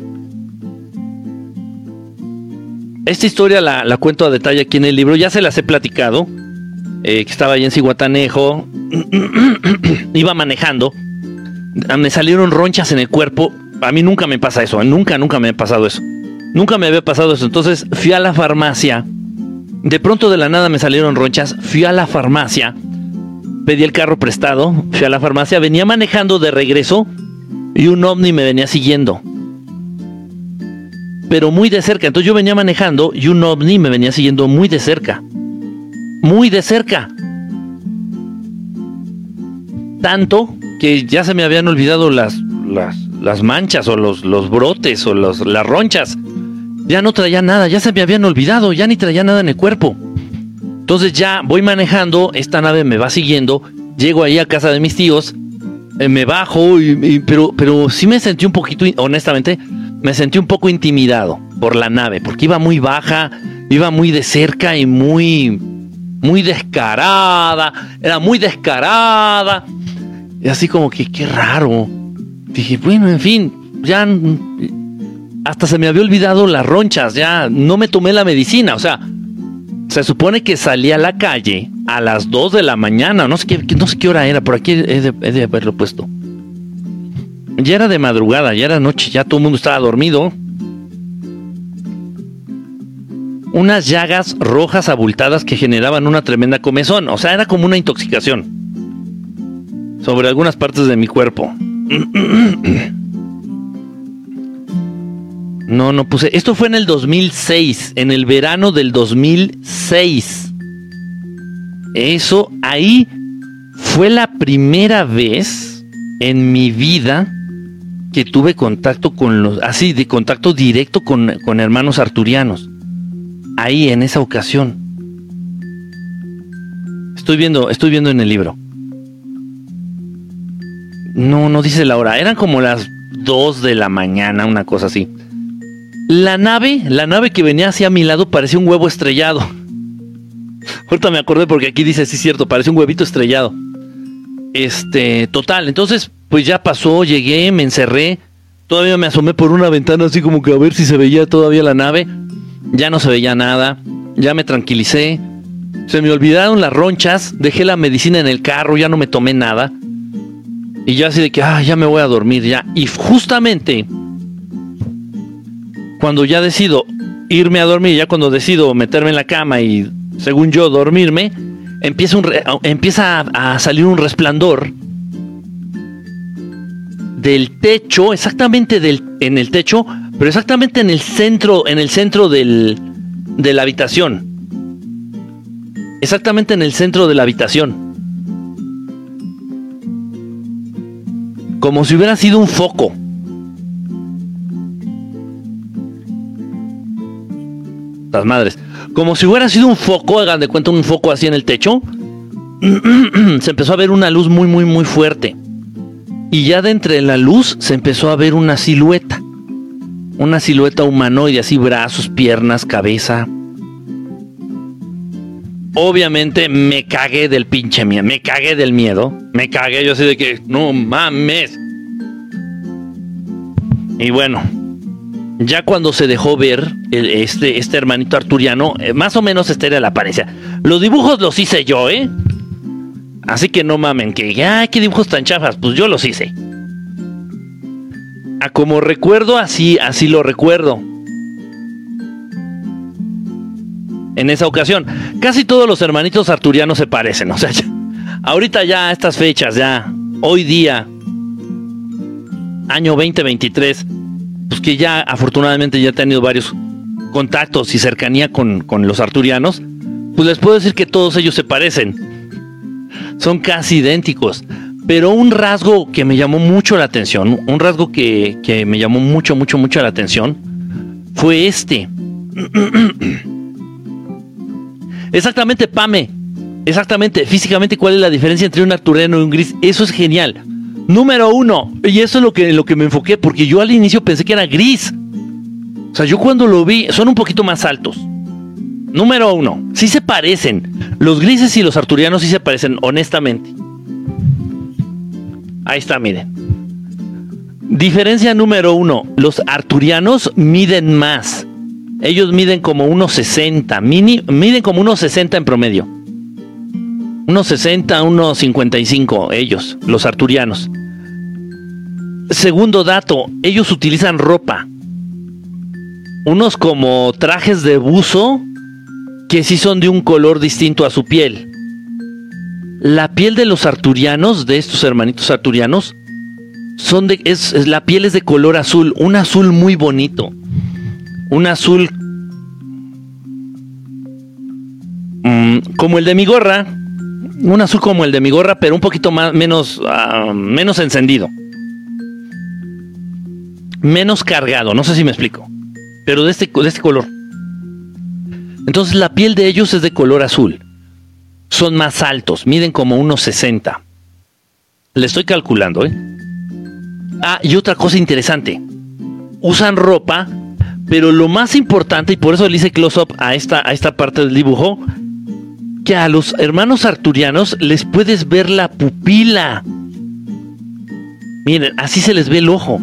Esta historia la, cuento a detalle aquí en el libro, ya se las he platicado, eh, que estaba ahí en Ciguatanejo, iba manejando, me salieron ronchas en el cuerpo, a mí nunca me pasa eso, nunca, nunca me ha pasado eso, nunca me había pasado eso, entonces fui a la farmacia, de pronto de la nada me salieron ronchas, fui a la farmacia, pedí el carro prestado, fui a la farmacia, venía manejando de regreso y un ovni me venía siguiendo pero muy de cerca. Entonces yo venía manejando y un ovni me venía siguiendo muy de cerca. Muy de cerca. Tanto que ya se me habían olvidado las, las, manchas o los, los brotes o los, las ronchas. Ya no traía nada, ya se me habían olvidado, ya ni traía nada en el cuerpo. Entonces ya voy manejando, esta nave me va siguiendo, llego ahí a casa de mis tíos, eh, me bajo, pero, pero sí me sentí un poquito, honestamente, me sentí un poco intimidado por la nave, porque iba muy baja, iba muy de cerca y muy, muy descarada, era muy descarada. Y así como que, qué raro. Dije, bueno, en fin, ya hasta se me había olvidado las ronchas, ya no me tomé la medicina, o sea, se supone que salí a la calle a las 2 de la mañana, no sé qué, no sé qué hora era, por aquí he de haberlo puesto. Ya era de madrugada, ya era noche, ya todo el mundo estaba dormido. Unas llagas rojas abultadas que generaban una tremenda comezón. O sea, era como una intoxicación. Sobre algunas partes de mi cuerpo. No, no puse. Esto fue en el 2006, en el verano del 2006. Eso, ahí fue la primera vez en mi vida que tuve contacto con los, así, de contacto directo con, con hermanos arturianos. Ahí, en esa ocasión. Estoy viendo, estoy viendo en el libro. No, no dice la hora. Eran como las 2 de la mañana, una cosa así. La nave, la nave que venía hacia mi lado parecía un huevo estrellado. Ahorita me acordé porque aquí dice, sí, cierto, parece un huevito estrellado. Este, total, entonces pues ya pasó, llegué, me encerré, todavía me asomé por una ventana así como que a ver si se veía todavía la nave, ya no se veía nada, ya me tranquilicé, se me olvidaron las ronchas, dejé la medicina en el carro, ya no me tomé nada, y ya así de que, ah, ya me voy a dormir ya, y justamente cuando ya decido irme a dormir, ya cuando decido meterme en la cama y según yo dormirme, empieza, empieza a salir un resplandor del techo, exactamente del, en el techo, pero exactamente en el centro, en el centro del, de la habitación. Exactamente en el centro de la habitación. Como si hubiera sido un foco. Madres. Como si hubiera sido un foco, hagan de cuenta un foco así en el techo. Se empezó a ver una luz muy, muy, muy fuerte y ya de la luz se empezó a ver una silueta. Una silueta humanoide, así brazos, piernas, cabeza. Obviamente me cagué del pinche miedo, me cagué del miedo, me cagué yo así de que, no mames. Y bueno, ya cuando se dejó ver este, este hermanito arturiano, eh, más o menos esta era la apariencia. Los dibujos los hice yo, ¿eh? Así que no mamen, que, ay, qué dibujos tan chafas, pues yo los hice. A como recuerdo, así, así lo recuerdo. En esa ocasión, casi todos los hermanitos arturianos se parecen, o sea, ahorita ya a estas fechas, ya, hoy día, año 2023, pues que ya afortunadamente ya he tenido varios contactos y cercanía con, con los arturianos, pues les puedo decir que todos ellos se parecen son casi idénticos. Pero un rasgo que me llamó mucho la atención, un rasgo que, que me llamó mucho, mucho, mucho la atención, fue este. Exactamente, Pame. Exactamente, físicamente, ¿cuál es la diferencia entre un arturiano y un gris? Eso es genial. Número uno, y eso es lo que, lo que me enfoqué, porque yo al inicio pensé que era gris. O sea, yo cuando lo vi, son un poquito más altos. Número uno, sí se parecen. Los grises y los arturianos sí se parecen, honestamente. Ahí está, miren. Diferencia número uno, los arturianos miden más. Ellos miden como unos 60, mini, miden como unos 60 en promedio. Unos 60, unos 55, ellos, los arturianos. Segundo dato, ellos utilizan ropa. Unos como trajes de buzo que sí son de un color distinto a su piel. La piel de los arturianos, de estos hermanitos arturianos, son de, es, la piel es de color azul, un azul muy bonito. Un azul mm, como el de mi gorra. Un azul como el de mi gorra, pero un poquito más, menos, ah, menos encendido. Menos cargado, no sé si me explico. Pero de este, de este color. Entonces la piel de ellos es de color azul. Son más altos, miden como unos 60. Le estoy calculando, ¿eh? Ah, y otra cosa interesante. Usan ropa, pero lo más importante, y por eso le hice close-up a esta, a esta parte del dibujo, que a los hermanos arturianos les puedes ver la pupila. Miren, así se les ve el ojo.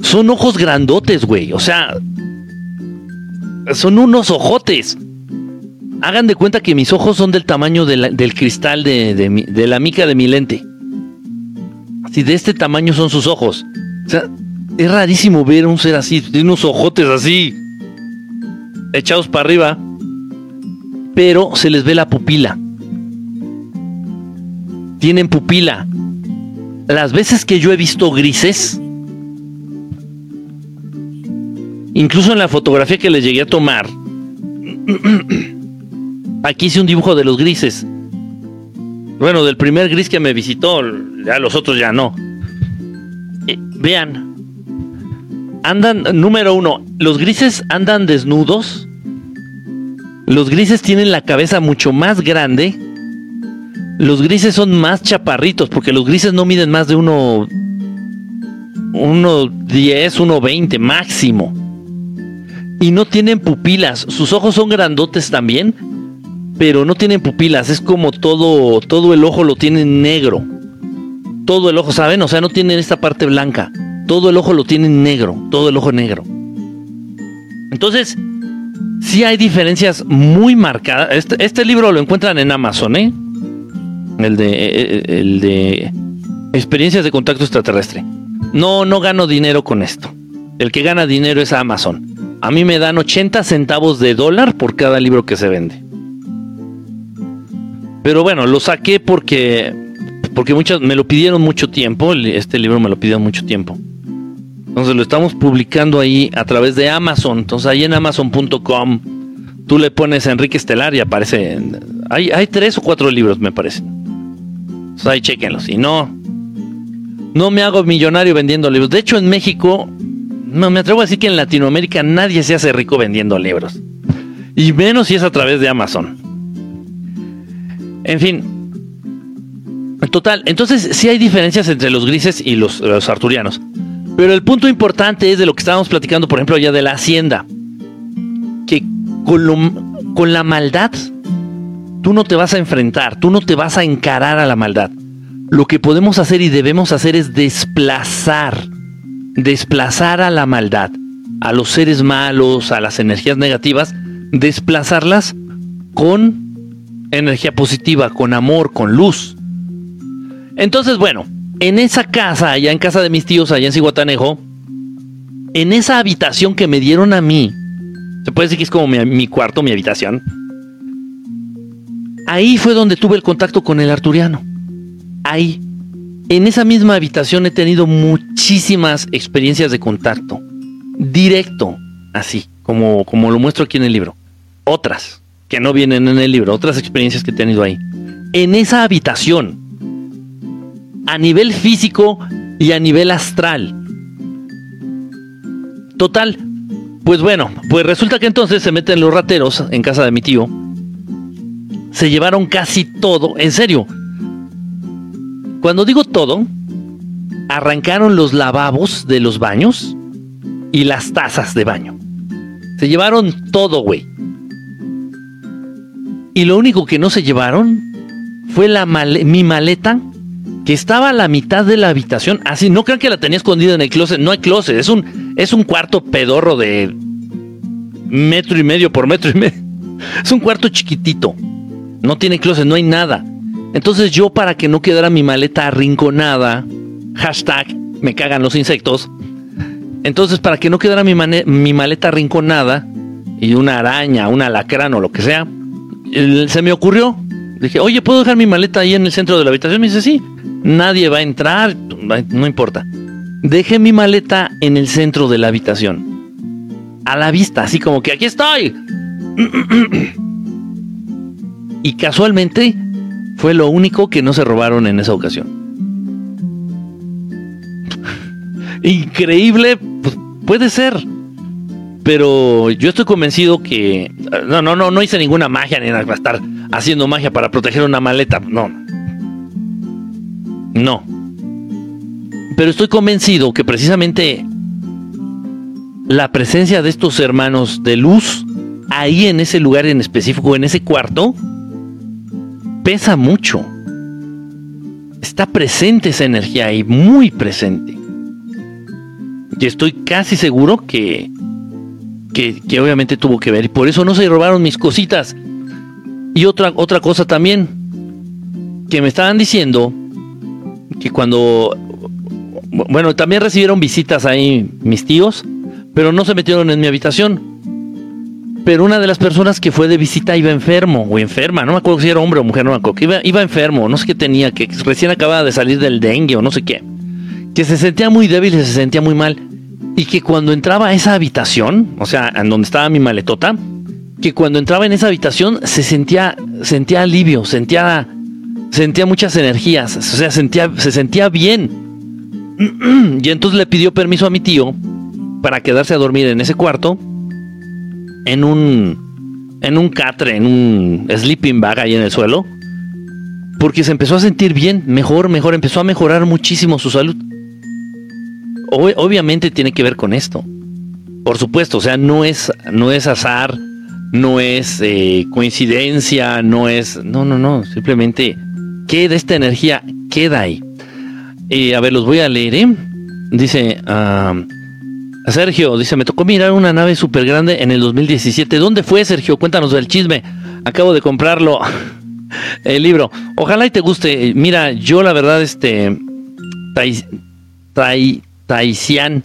Son ojos grandotes, güey. O sea, son unos ojotes. Hagan de cuenta que mis ojos son del tamaño del cristal de, de, la mica de mi lente. Si de este tamaño son sus ojos. O sea, es rarísimo ver un ser así, de unos ojotes así, echados para arriba, pero se les ve la pupila. Tienen pupila. Las veces que yo he visto grises, incluso en la fotografía que les llegué a tomar, aquí hice un dibujo de los grises. Bueno, del primer gris que me visitó, ya los otros ya no. Eh, vean, andan, número uno, los grises andan desnudos. Los grises tienen la cabeza mucho más grande. Los grises son más chaparritos, porque los grises no miden más de uno. Uno 10, uno 20 máximo. Y no tienen pupilas. Sus ojos son grandotes también, pero no tienen pupilas. Es como todo, todo el ojo lo tienen negro. Todo el ojo, ¿saben? O sea, no tienen esta parte blanca. Todo el ojo lo tienen negro. Todo el ojo negro. Entonces, sí hay diferencias muy marcadas. Este, este libro lo encuentran en Amazon, ¿eh? El de, eh, eh, el de experiencias de contacto extraterrestre. No, no gano dinero con esto. El que gana dinero es Amazon. A mí me dan 80 centavos de dólar por cada libro que se vende. Pero bueno, lo saqué porque porque muchas me lo pidieron mucho tiempo, este libro me lo pidieron mucho tiempo. Entonces lo estamos publicando ahí a través de Amazon. Entonces ahí en amazon.com tú le pones Enrique Estelar y aparece. Hay, tres o cuatro libros, me parecen. Entonces ahí chequenlos. Y no, no me hago millonario vendiendo libros. De hecho, en México no, me atrevo a decir que en Latinoamérica nadie se hace rico vendiendo libros. Y menos si es a través de Amazon. En fin. Total, entonces sí hay diferencias entre los grises y los, arturianos. Pero el punto importante es de lo que estábamos platicando, por ejemplo, ya de la hacienda. Que con, con la maldad, tú no te vas a enfrentar, tú no te vas a encarar a la maldad. Lo que podemos hacer y debemos hacer es desplazar desplazar a la maldad, a los seres malos, a las energías negativas, desplazarlas con energía positiva, con amor, con luz. Entonces, bueno, en esa casa, allá en casa de mis tíos, allá en Cihuatanejo, en esa habitación que me dieron a mí, se puede decir que es como mi, mi cuarto, mi habitación, ahí fue donde tuve el contacto con el arturiano. Ahí, en esa misma habitación he tenido muchísimas experiencias de contacto. Directo, así, como, como lo muestro aquí en el libro. Otras, que no vienen en el libro, otras experiencias que he tenido ahí. En esa habitación, a nivel físico y a nivel astral. Total, pues bueno, pues resulta que entonces se meten los rateros en casa de mi tío. Se llevaron casi todo, en serio, cuando digo todo, arrancaron los lavabos de los baños y las tazas de baño. Se llevaron todo, güey. Y lo único que no se llevaron fue la mi maleta que estaba a la mitad de la habitación. Así, no crean que la tenía escondida en el closet. No hay closet, es un, es un cuarto pedorro de metro y medio por metro y medio. Es un cuarto chiquitito. No tiene closet, no hay nada. Entonces yo para que no quedara mi maleta arrinconada, hashtag me cagan los insectos. Entonces para que no quedara mi, mi maleta arrinconada y una araña, un alacrán o lo que sea, se me ocurrió. Dije, oye, ¿puedo dejar mi maleta ahí en el centro de la habitación? Me dice, sí, nadie va a entrar, no importa. Dejé mi maleta en el centro de la habitación. A la vista, así como que aquí estoy. y casualmente fue lo único que no se robaron en esa ocasión. Increíble, pues, puede ser. Pero yo estoy convencido que. No, no, no, no hice ninguna magia ni nada. Estar haciendo magia para proteger una maleta. No. No. Pero estoy convencido que precisamente la presencia de estos hermanos de luz ahí en ese lugar en específico, en ese cuarto, pesa mucho. Está presente esa energía ahí, muy presente. Y estoy casi seguro que, que, obviamente tuvo que ver. Y por eso no se robaron mis cositas. Y otra, otra cosa también, que me estaban diciendo que cuando... Bueno, también recibieron visitas ahí mis tíos, pero no se metieron en mi habitación. Pero una de las personas que fue de visita iba enfermo o enferma, no me acuerdo si era hombre o mujer, no me acuerdo, iba, iba enfermo, no sé qué tenía, que recién acababa de salir del dengue o no sé qué, que se sentía muy débil y se sentía muy mal, y que cuando entraba a esa habitación, o sea, en donde estaba mi maletota, que cuando entraba en esa habitación se sentía, sentía alivio, sentía, sentía muchas energías, o sea, sentía, se sentía bien. Y entonces le pidió permiso a mi tío para quedarse a dormir en ese cuarto en un, en un catre, en un sleeping bag ahí en el suelo, porque se empezó a sentir bien, mejor, mejor, empezó a mejorar muchísimo su salud. obviamente tiene que ver con esto. Por supuesto, o sea, no es, no es azar, no es eh, coincidencia, no es... No, no, no, simplemente queda esta energía, queda ahí. A ver, los voy a leer, ¿eh? Dice... Ah, Sergio dice, me tocó mirar una nave súper grande en el 2017. ¿Dónde fue, Sergio? Cuéntanos del chisme. Acabo de comprarlo. el libro. Ojalá y te guste. Mira, yo la verdad, este... Taisian.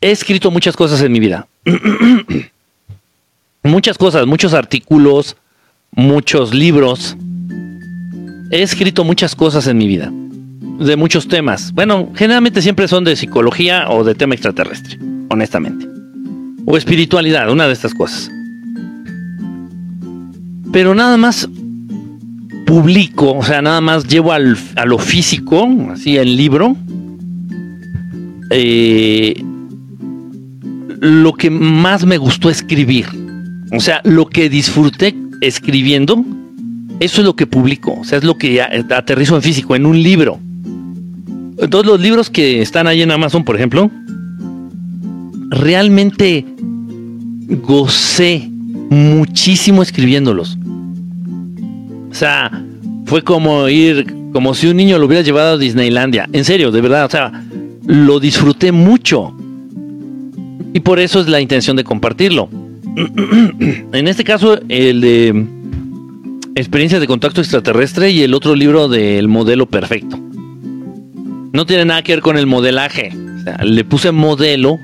He escrito muchas cosas en mi vida. muchas cosas, muchos artículos, muchos libros. He escrito muchas cosas en mi vida de muchos temas. Bueno, generalmente siempre son de psicología o de tema extraterrestre, honestamente. O espiritualidad, una de estas cosas. Pero nada más publico, o sea, nada más llevo al, a lo físico, así el libro, eh, lo que más me gustó escribir. O sea, lo que disfruté escribiendo, eso es lo que publico. O sea, es lo que aterrizo en físico, en un libro. Todos los libros que están ahí en Amazon, por ejemplo, realmente gocé muchísimo escribiéndolos. O sea, fue como ir, como si un niño lo hubiera llevado a Disneylandia. En serio, de verdad, o sea, lo disfruté mucho. Y por eso es la intención de compartirlo. En este caso, el de experiencia de contacto extraterrestre y el otro libro del modelo perfecto no tiene nada que ver con el modelaje. le puse modelo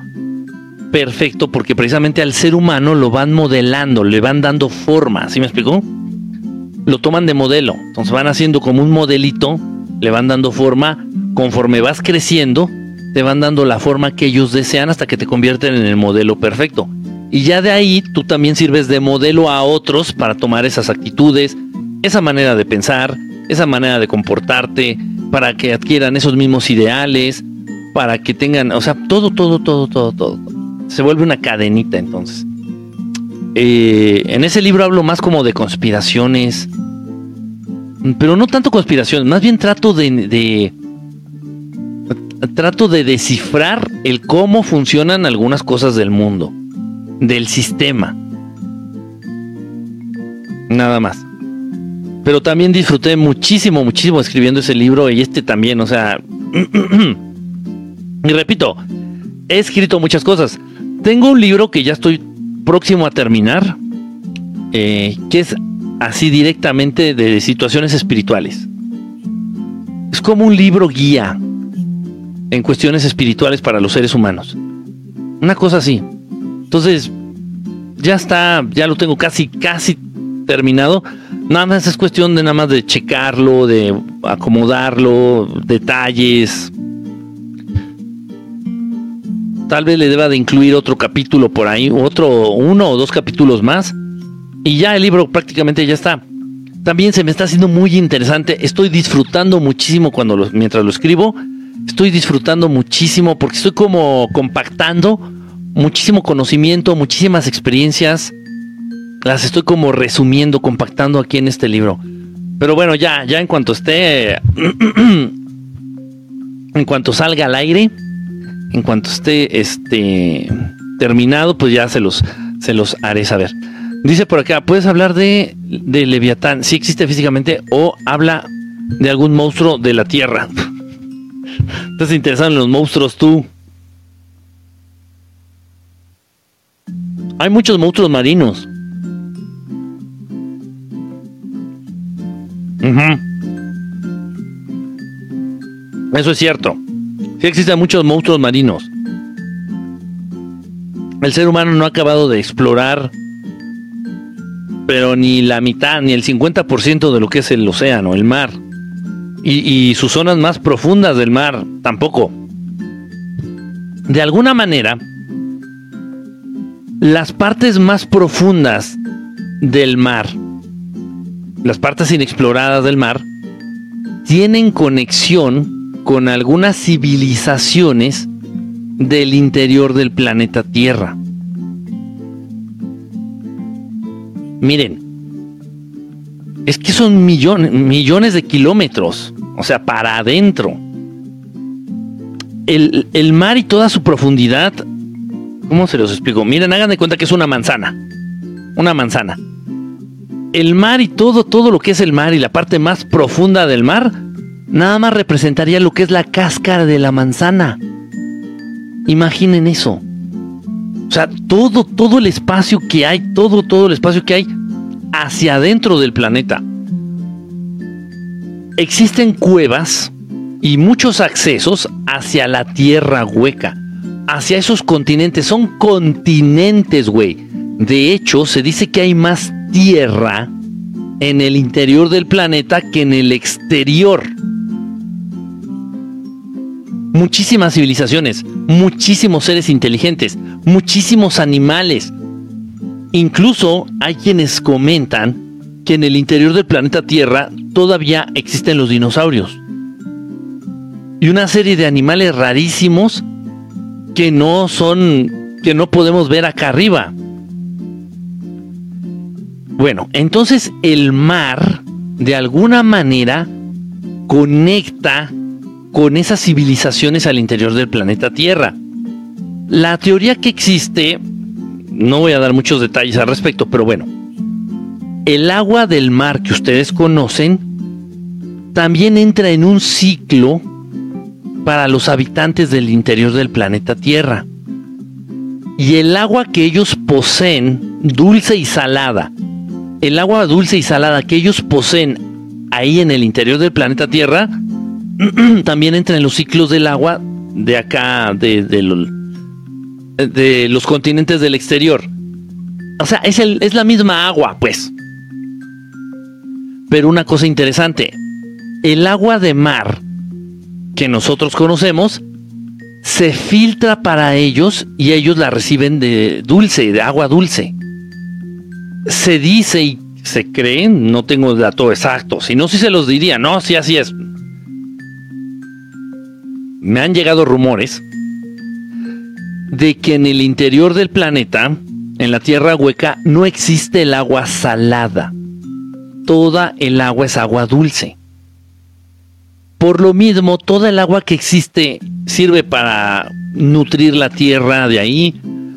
perfecto porque precisamente al ser humano lo van modelando, le van dando forma. ¿Sí me explicó? Lo toman de modelo. Entonces van haciendo como un modelito, le van dando forma. Conforme vas creciendo, te van dando la forma que ellos desean hasta que te convierten en el modelo perfecto. Y ya de ahí tú también sirves de modelo a otros para tomar esas actitudes, esa manera de pensar, esa manera de comportarte, para que adquieran esos mismos ideales, para que tengan, o sea, todo, todo, todo, todo, todo. Se vuelve una cadenita entonces. Eh, en ese libro hablo más como de conspiraciones, pero no tanto conspiraciones, más bien trato de, trato de descifrar el cómo funcionan algunas cosas del mundo, del sistema. Nada más. Pero también disfruté muchísimo, muchísimo escribiendo ese libro y este también, o sea... y repito, he escrito muchas cosas. Tengo un libro que ya estoy próximo a terminar, eh, que es así directamente de situaciones espirituales. Es como un libro guía en cuestiones espirituales para los seres humanos. Una cosa así. Entonces, ya está, ya lo tengo casi, casi terminado. Nada más es cuestión de nada más de checarlo, de acomodarlo, detalles. Tal vez le deba de incluir otro capítulo por ahí, otro, uno o dos capítulos más. Y ya el libro prácticamente ya está. También se me está haciendo muy interesante. Estoy disfrutando muchísimo cuando mientras lo escribo. Estoy disfrutando muchísimo porque estoy como compactando muchísimo conocimiento, muchísimas experiencias las estoy como resumiendo, compactando aquí en este libro. Pero bueno, ya, ya en cuanto esté, en cuanto salga al aire, en cuanto esté este terminado, pues ya se los, se los haré saber. Dice por acá, ¿puedes hablar de, Leviatán? Si existe físicamente o habla de algún monstruo de la Tierra. ¿Estás interesado en los monstruos tú? Hay muchos monstruos marinos. Eso es cierto. Sí existen muchos monstruos marinos. El ser humano no ha acabado de explorar, pero ni la mitad, ni el 50% de lo que es el océano, el mar. Y, y sus zonas más profundas del mar, tampoco. De alguna manera, las partes más profundas del mar las partes inexploradas del mar, tienen conexión con algunas civilizaciones del interior del planeta Tierra. Miren, es que son millones, millones de kilómetros, o sea, para adentro. El, el, mar y toda su profundidad, ¿cómo se los explico? Miren, hagan de cuenta que es una manzana. Una manzana el mar y todo, todo lo que es el mar y la parte más profunda del mar, nada más representaría lo que es la cáscara de la manzana. Imaginen eso. O sea, todo, todo el espacio que hay, todo, todo el espacio que hay hacia adentro del planeta. Existen cuevas y muchos accesos hacia la tierra hueca, hacia esos continentes. Son continentes, güey. De hecho, se dice que hay más tierra en el interior del planeta que en el exterior. Muchísimas civilizaciones, muchísimos seres inteligentes, muchísimos animales. Incluso hay quienes comentan que en el interior del planeta Tierra todavía existen los dinosaurios. Y una serie de animales rarísimos que no son, que no podemos ver acá arriba. Bueno, entonces el mar, de alguna manera, conecta con esas civilizaciones al interior del planeta Tierra. La teoría que existe, no voy a dar muchos detalles al respecto, pero bueno, el agua del mar que ustedes conocen también entra en un ciclo para los habitantes del interior del planeta Tierra. Y el agua que ellos poseen, dulce y salada, el agua dulce y salada que ellos poseen ahí en el interior del planeta Tierra también entra en los ciclos del agua de acá, de, los continentes del exterior. O sea, es la misma agua, pues. Pero una cosa interesante, el agua de mar que nosotros conocemos se filtra para ellos y ellos la reciben de dulce, de agua dulce se dice y se cree, no tengo el dato exacto, si no, sí se los diría, no, sí, así es. Me han llegado rumores de que en el interior del planeta, en la Tierra hueca, no existe el agua salada. Toda el agua es agua dulce. Por lo mismo, toda el agua que existe sirve para nutrir la tierra de ahí,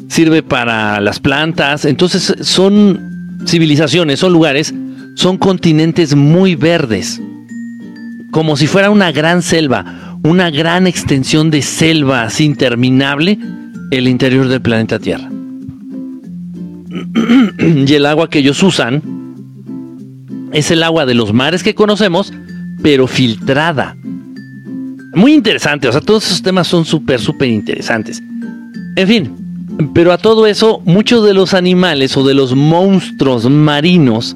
sirve para las plantas. Entonces son civilizaciones, son lugares, son continentes muy verdes. Como si fuera una gran selva, una gran extensión de selva interminable el interior del planeta Tierra. y el agua que ellos usan es el agua de los mares que conocemos, pero filtrada. Muy interesante, o sea, todos esos temas son súper, súper interesantes. En fin, pero a todo eso, muchos de los animales o de los monstruos marinos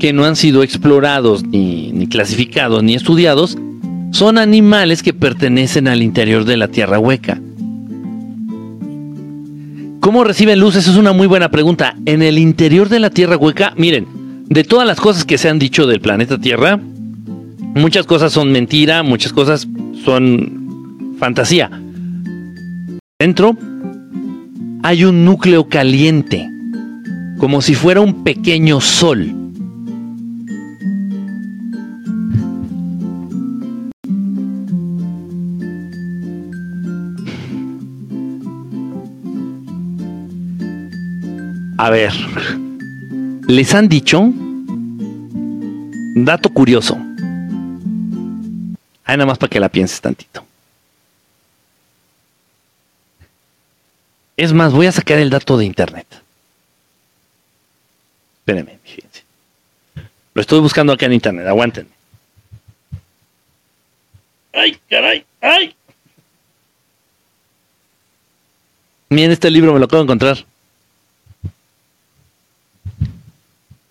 que no han sido explorados, ni, clasificados, ni estudiados, son animales que pertenecen al interior de la Tierra hueca. ¿Cómo reciben luz? Esa es una muy buena pregunta. En el interior de la Tierra hueca, miren, de todas las cosas que se han dicho del planeta Tierra, muchas cosas son mentira, muchas cosas son fantasía. Dentro hay un núcleo caliente, como si fuera un pequeño sol. A ver, les han dicho, dato curioso, Ahí nada más para que la pienses tantito. Es más, voy a sacar el dato de internet. Espérenme, fíjense. Lo estoy buscando acá en internet, aguántenme. ¡Ay, caray! ¡Ay! Miren, este libro me lo acabo de encontrar.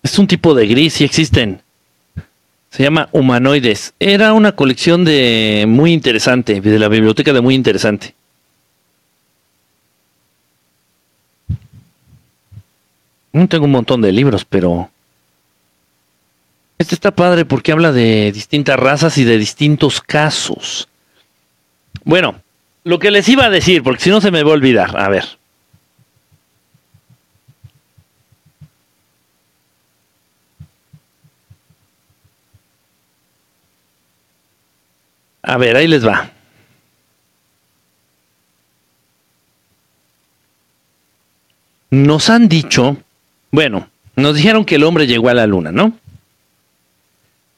Es un tipo de gris, sí existen. Se llama Humanoides. Era una colección de muy interesante, de la biblioteca de muy interesante. Tengo un montón de libros, pero este está padre porque habla de distintas razas y de distintos casos. Bueno, lo que les iba a decir, porque si no se me va a olvidar. A ver. A ver, ahí les va. Nos han dicho, bueno, nos dijeron que el hombre llegó a la luna, ¿no?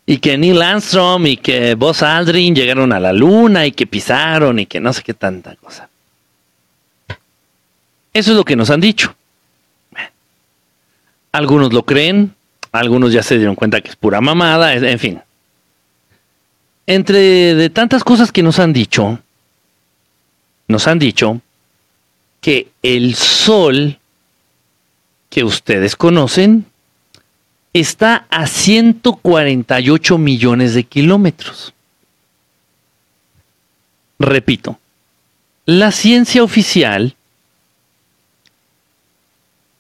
Y que Neil Armstrong y que Buzz Aldrin llegaron a la luna y que pisaron y que no sé qué tanta cosa. Eso es lo que nos han dicho. Algunos lo creen, algunos ya se dieron cuenta que es pura mamada, en fin entre de tantas cosas que nos han dicho, nos han dicho que el Sol que ustedes conocen está a 148 millones de kilómetros. Repito, la ciencia oficial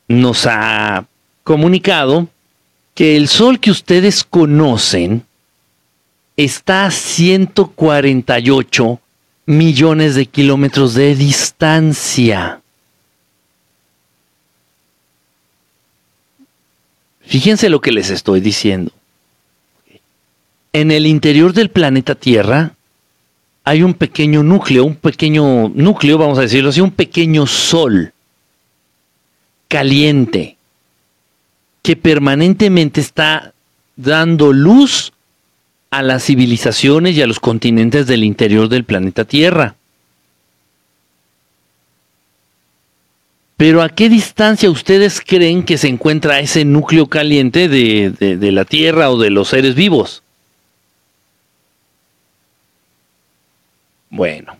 nos ha comunicado que el Sol que ustedes conocen está a 148 millones de kilómetros de distancia. Fíjense lo que les estoy diciendo. En el interior del planeta Tierra hay un pequeño núcleo, un pequeño núcleo, vamos a decirlo así, un pequeño sol caliente que permanentemente está dando luz a las civilizaciones y a los continentes del interior del planeta Tierra. Pero ¿a qué distancia ustedes creen que se encuentra ese núcleo caliente de, la Tierra o de los seres vivos? Bueno,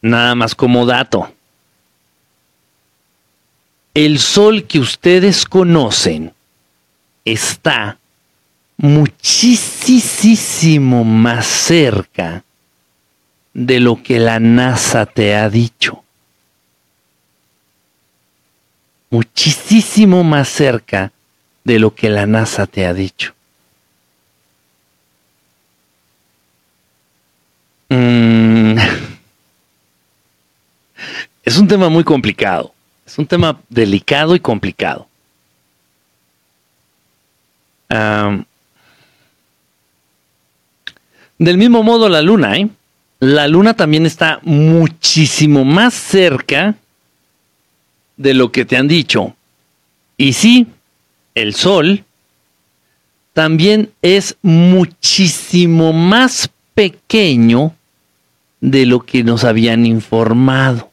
nada más como dato. El Sol que ustedes conocen está muchísimo más cerca de lo que la NASA te ha dicho. Muchísimo más cerca de lo que la NASA te ha dicho. Mm. Es un tema muy complicado. Es un tema delicado y complicado. Del mismo modo la luna, ¿eh? La luna también está muchísimo más cerca de lo que te han dicho. Y sí, el sol también es muchísimo más pequeño de lo que nos habían informado.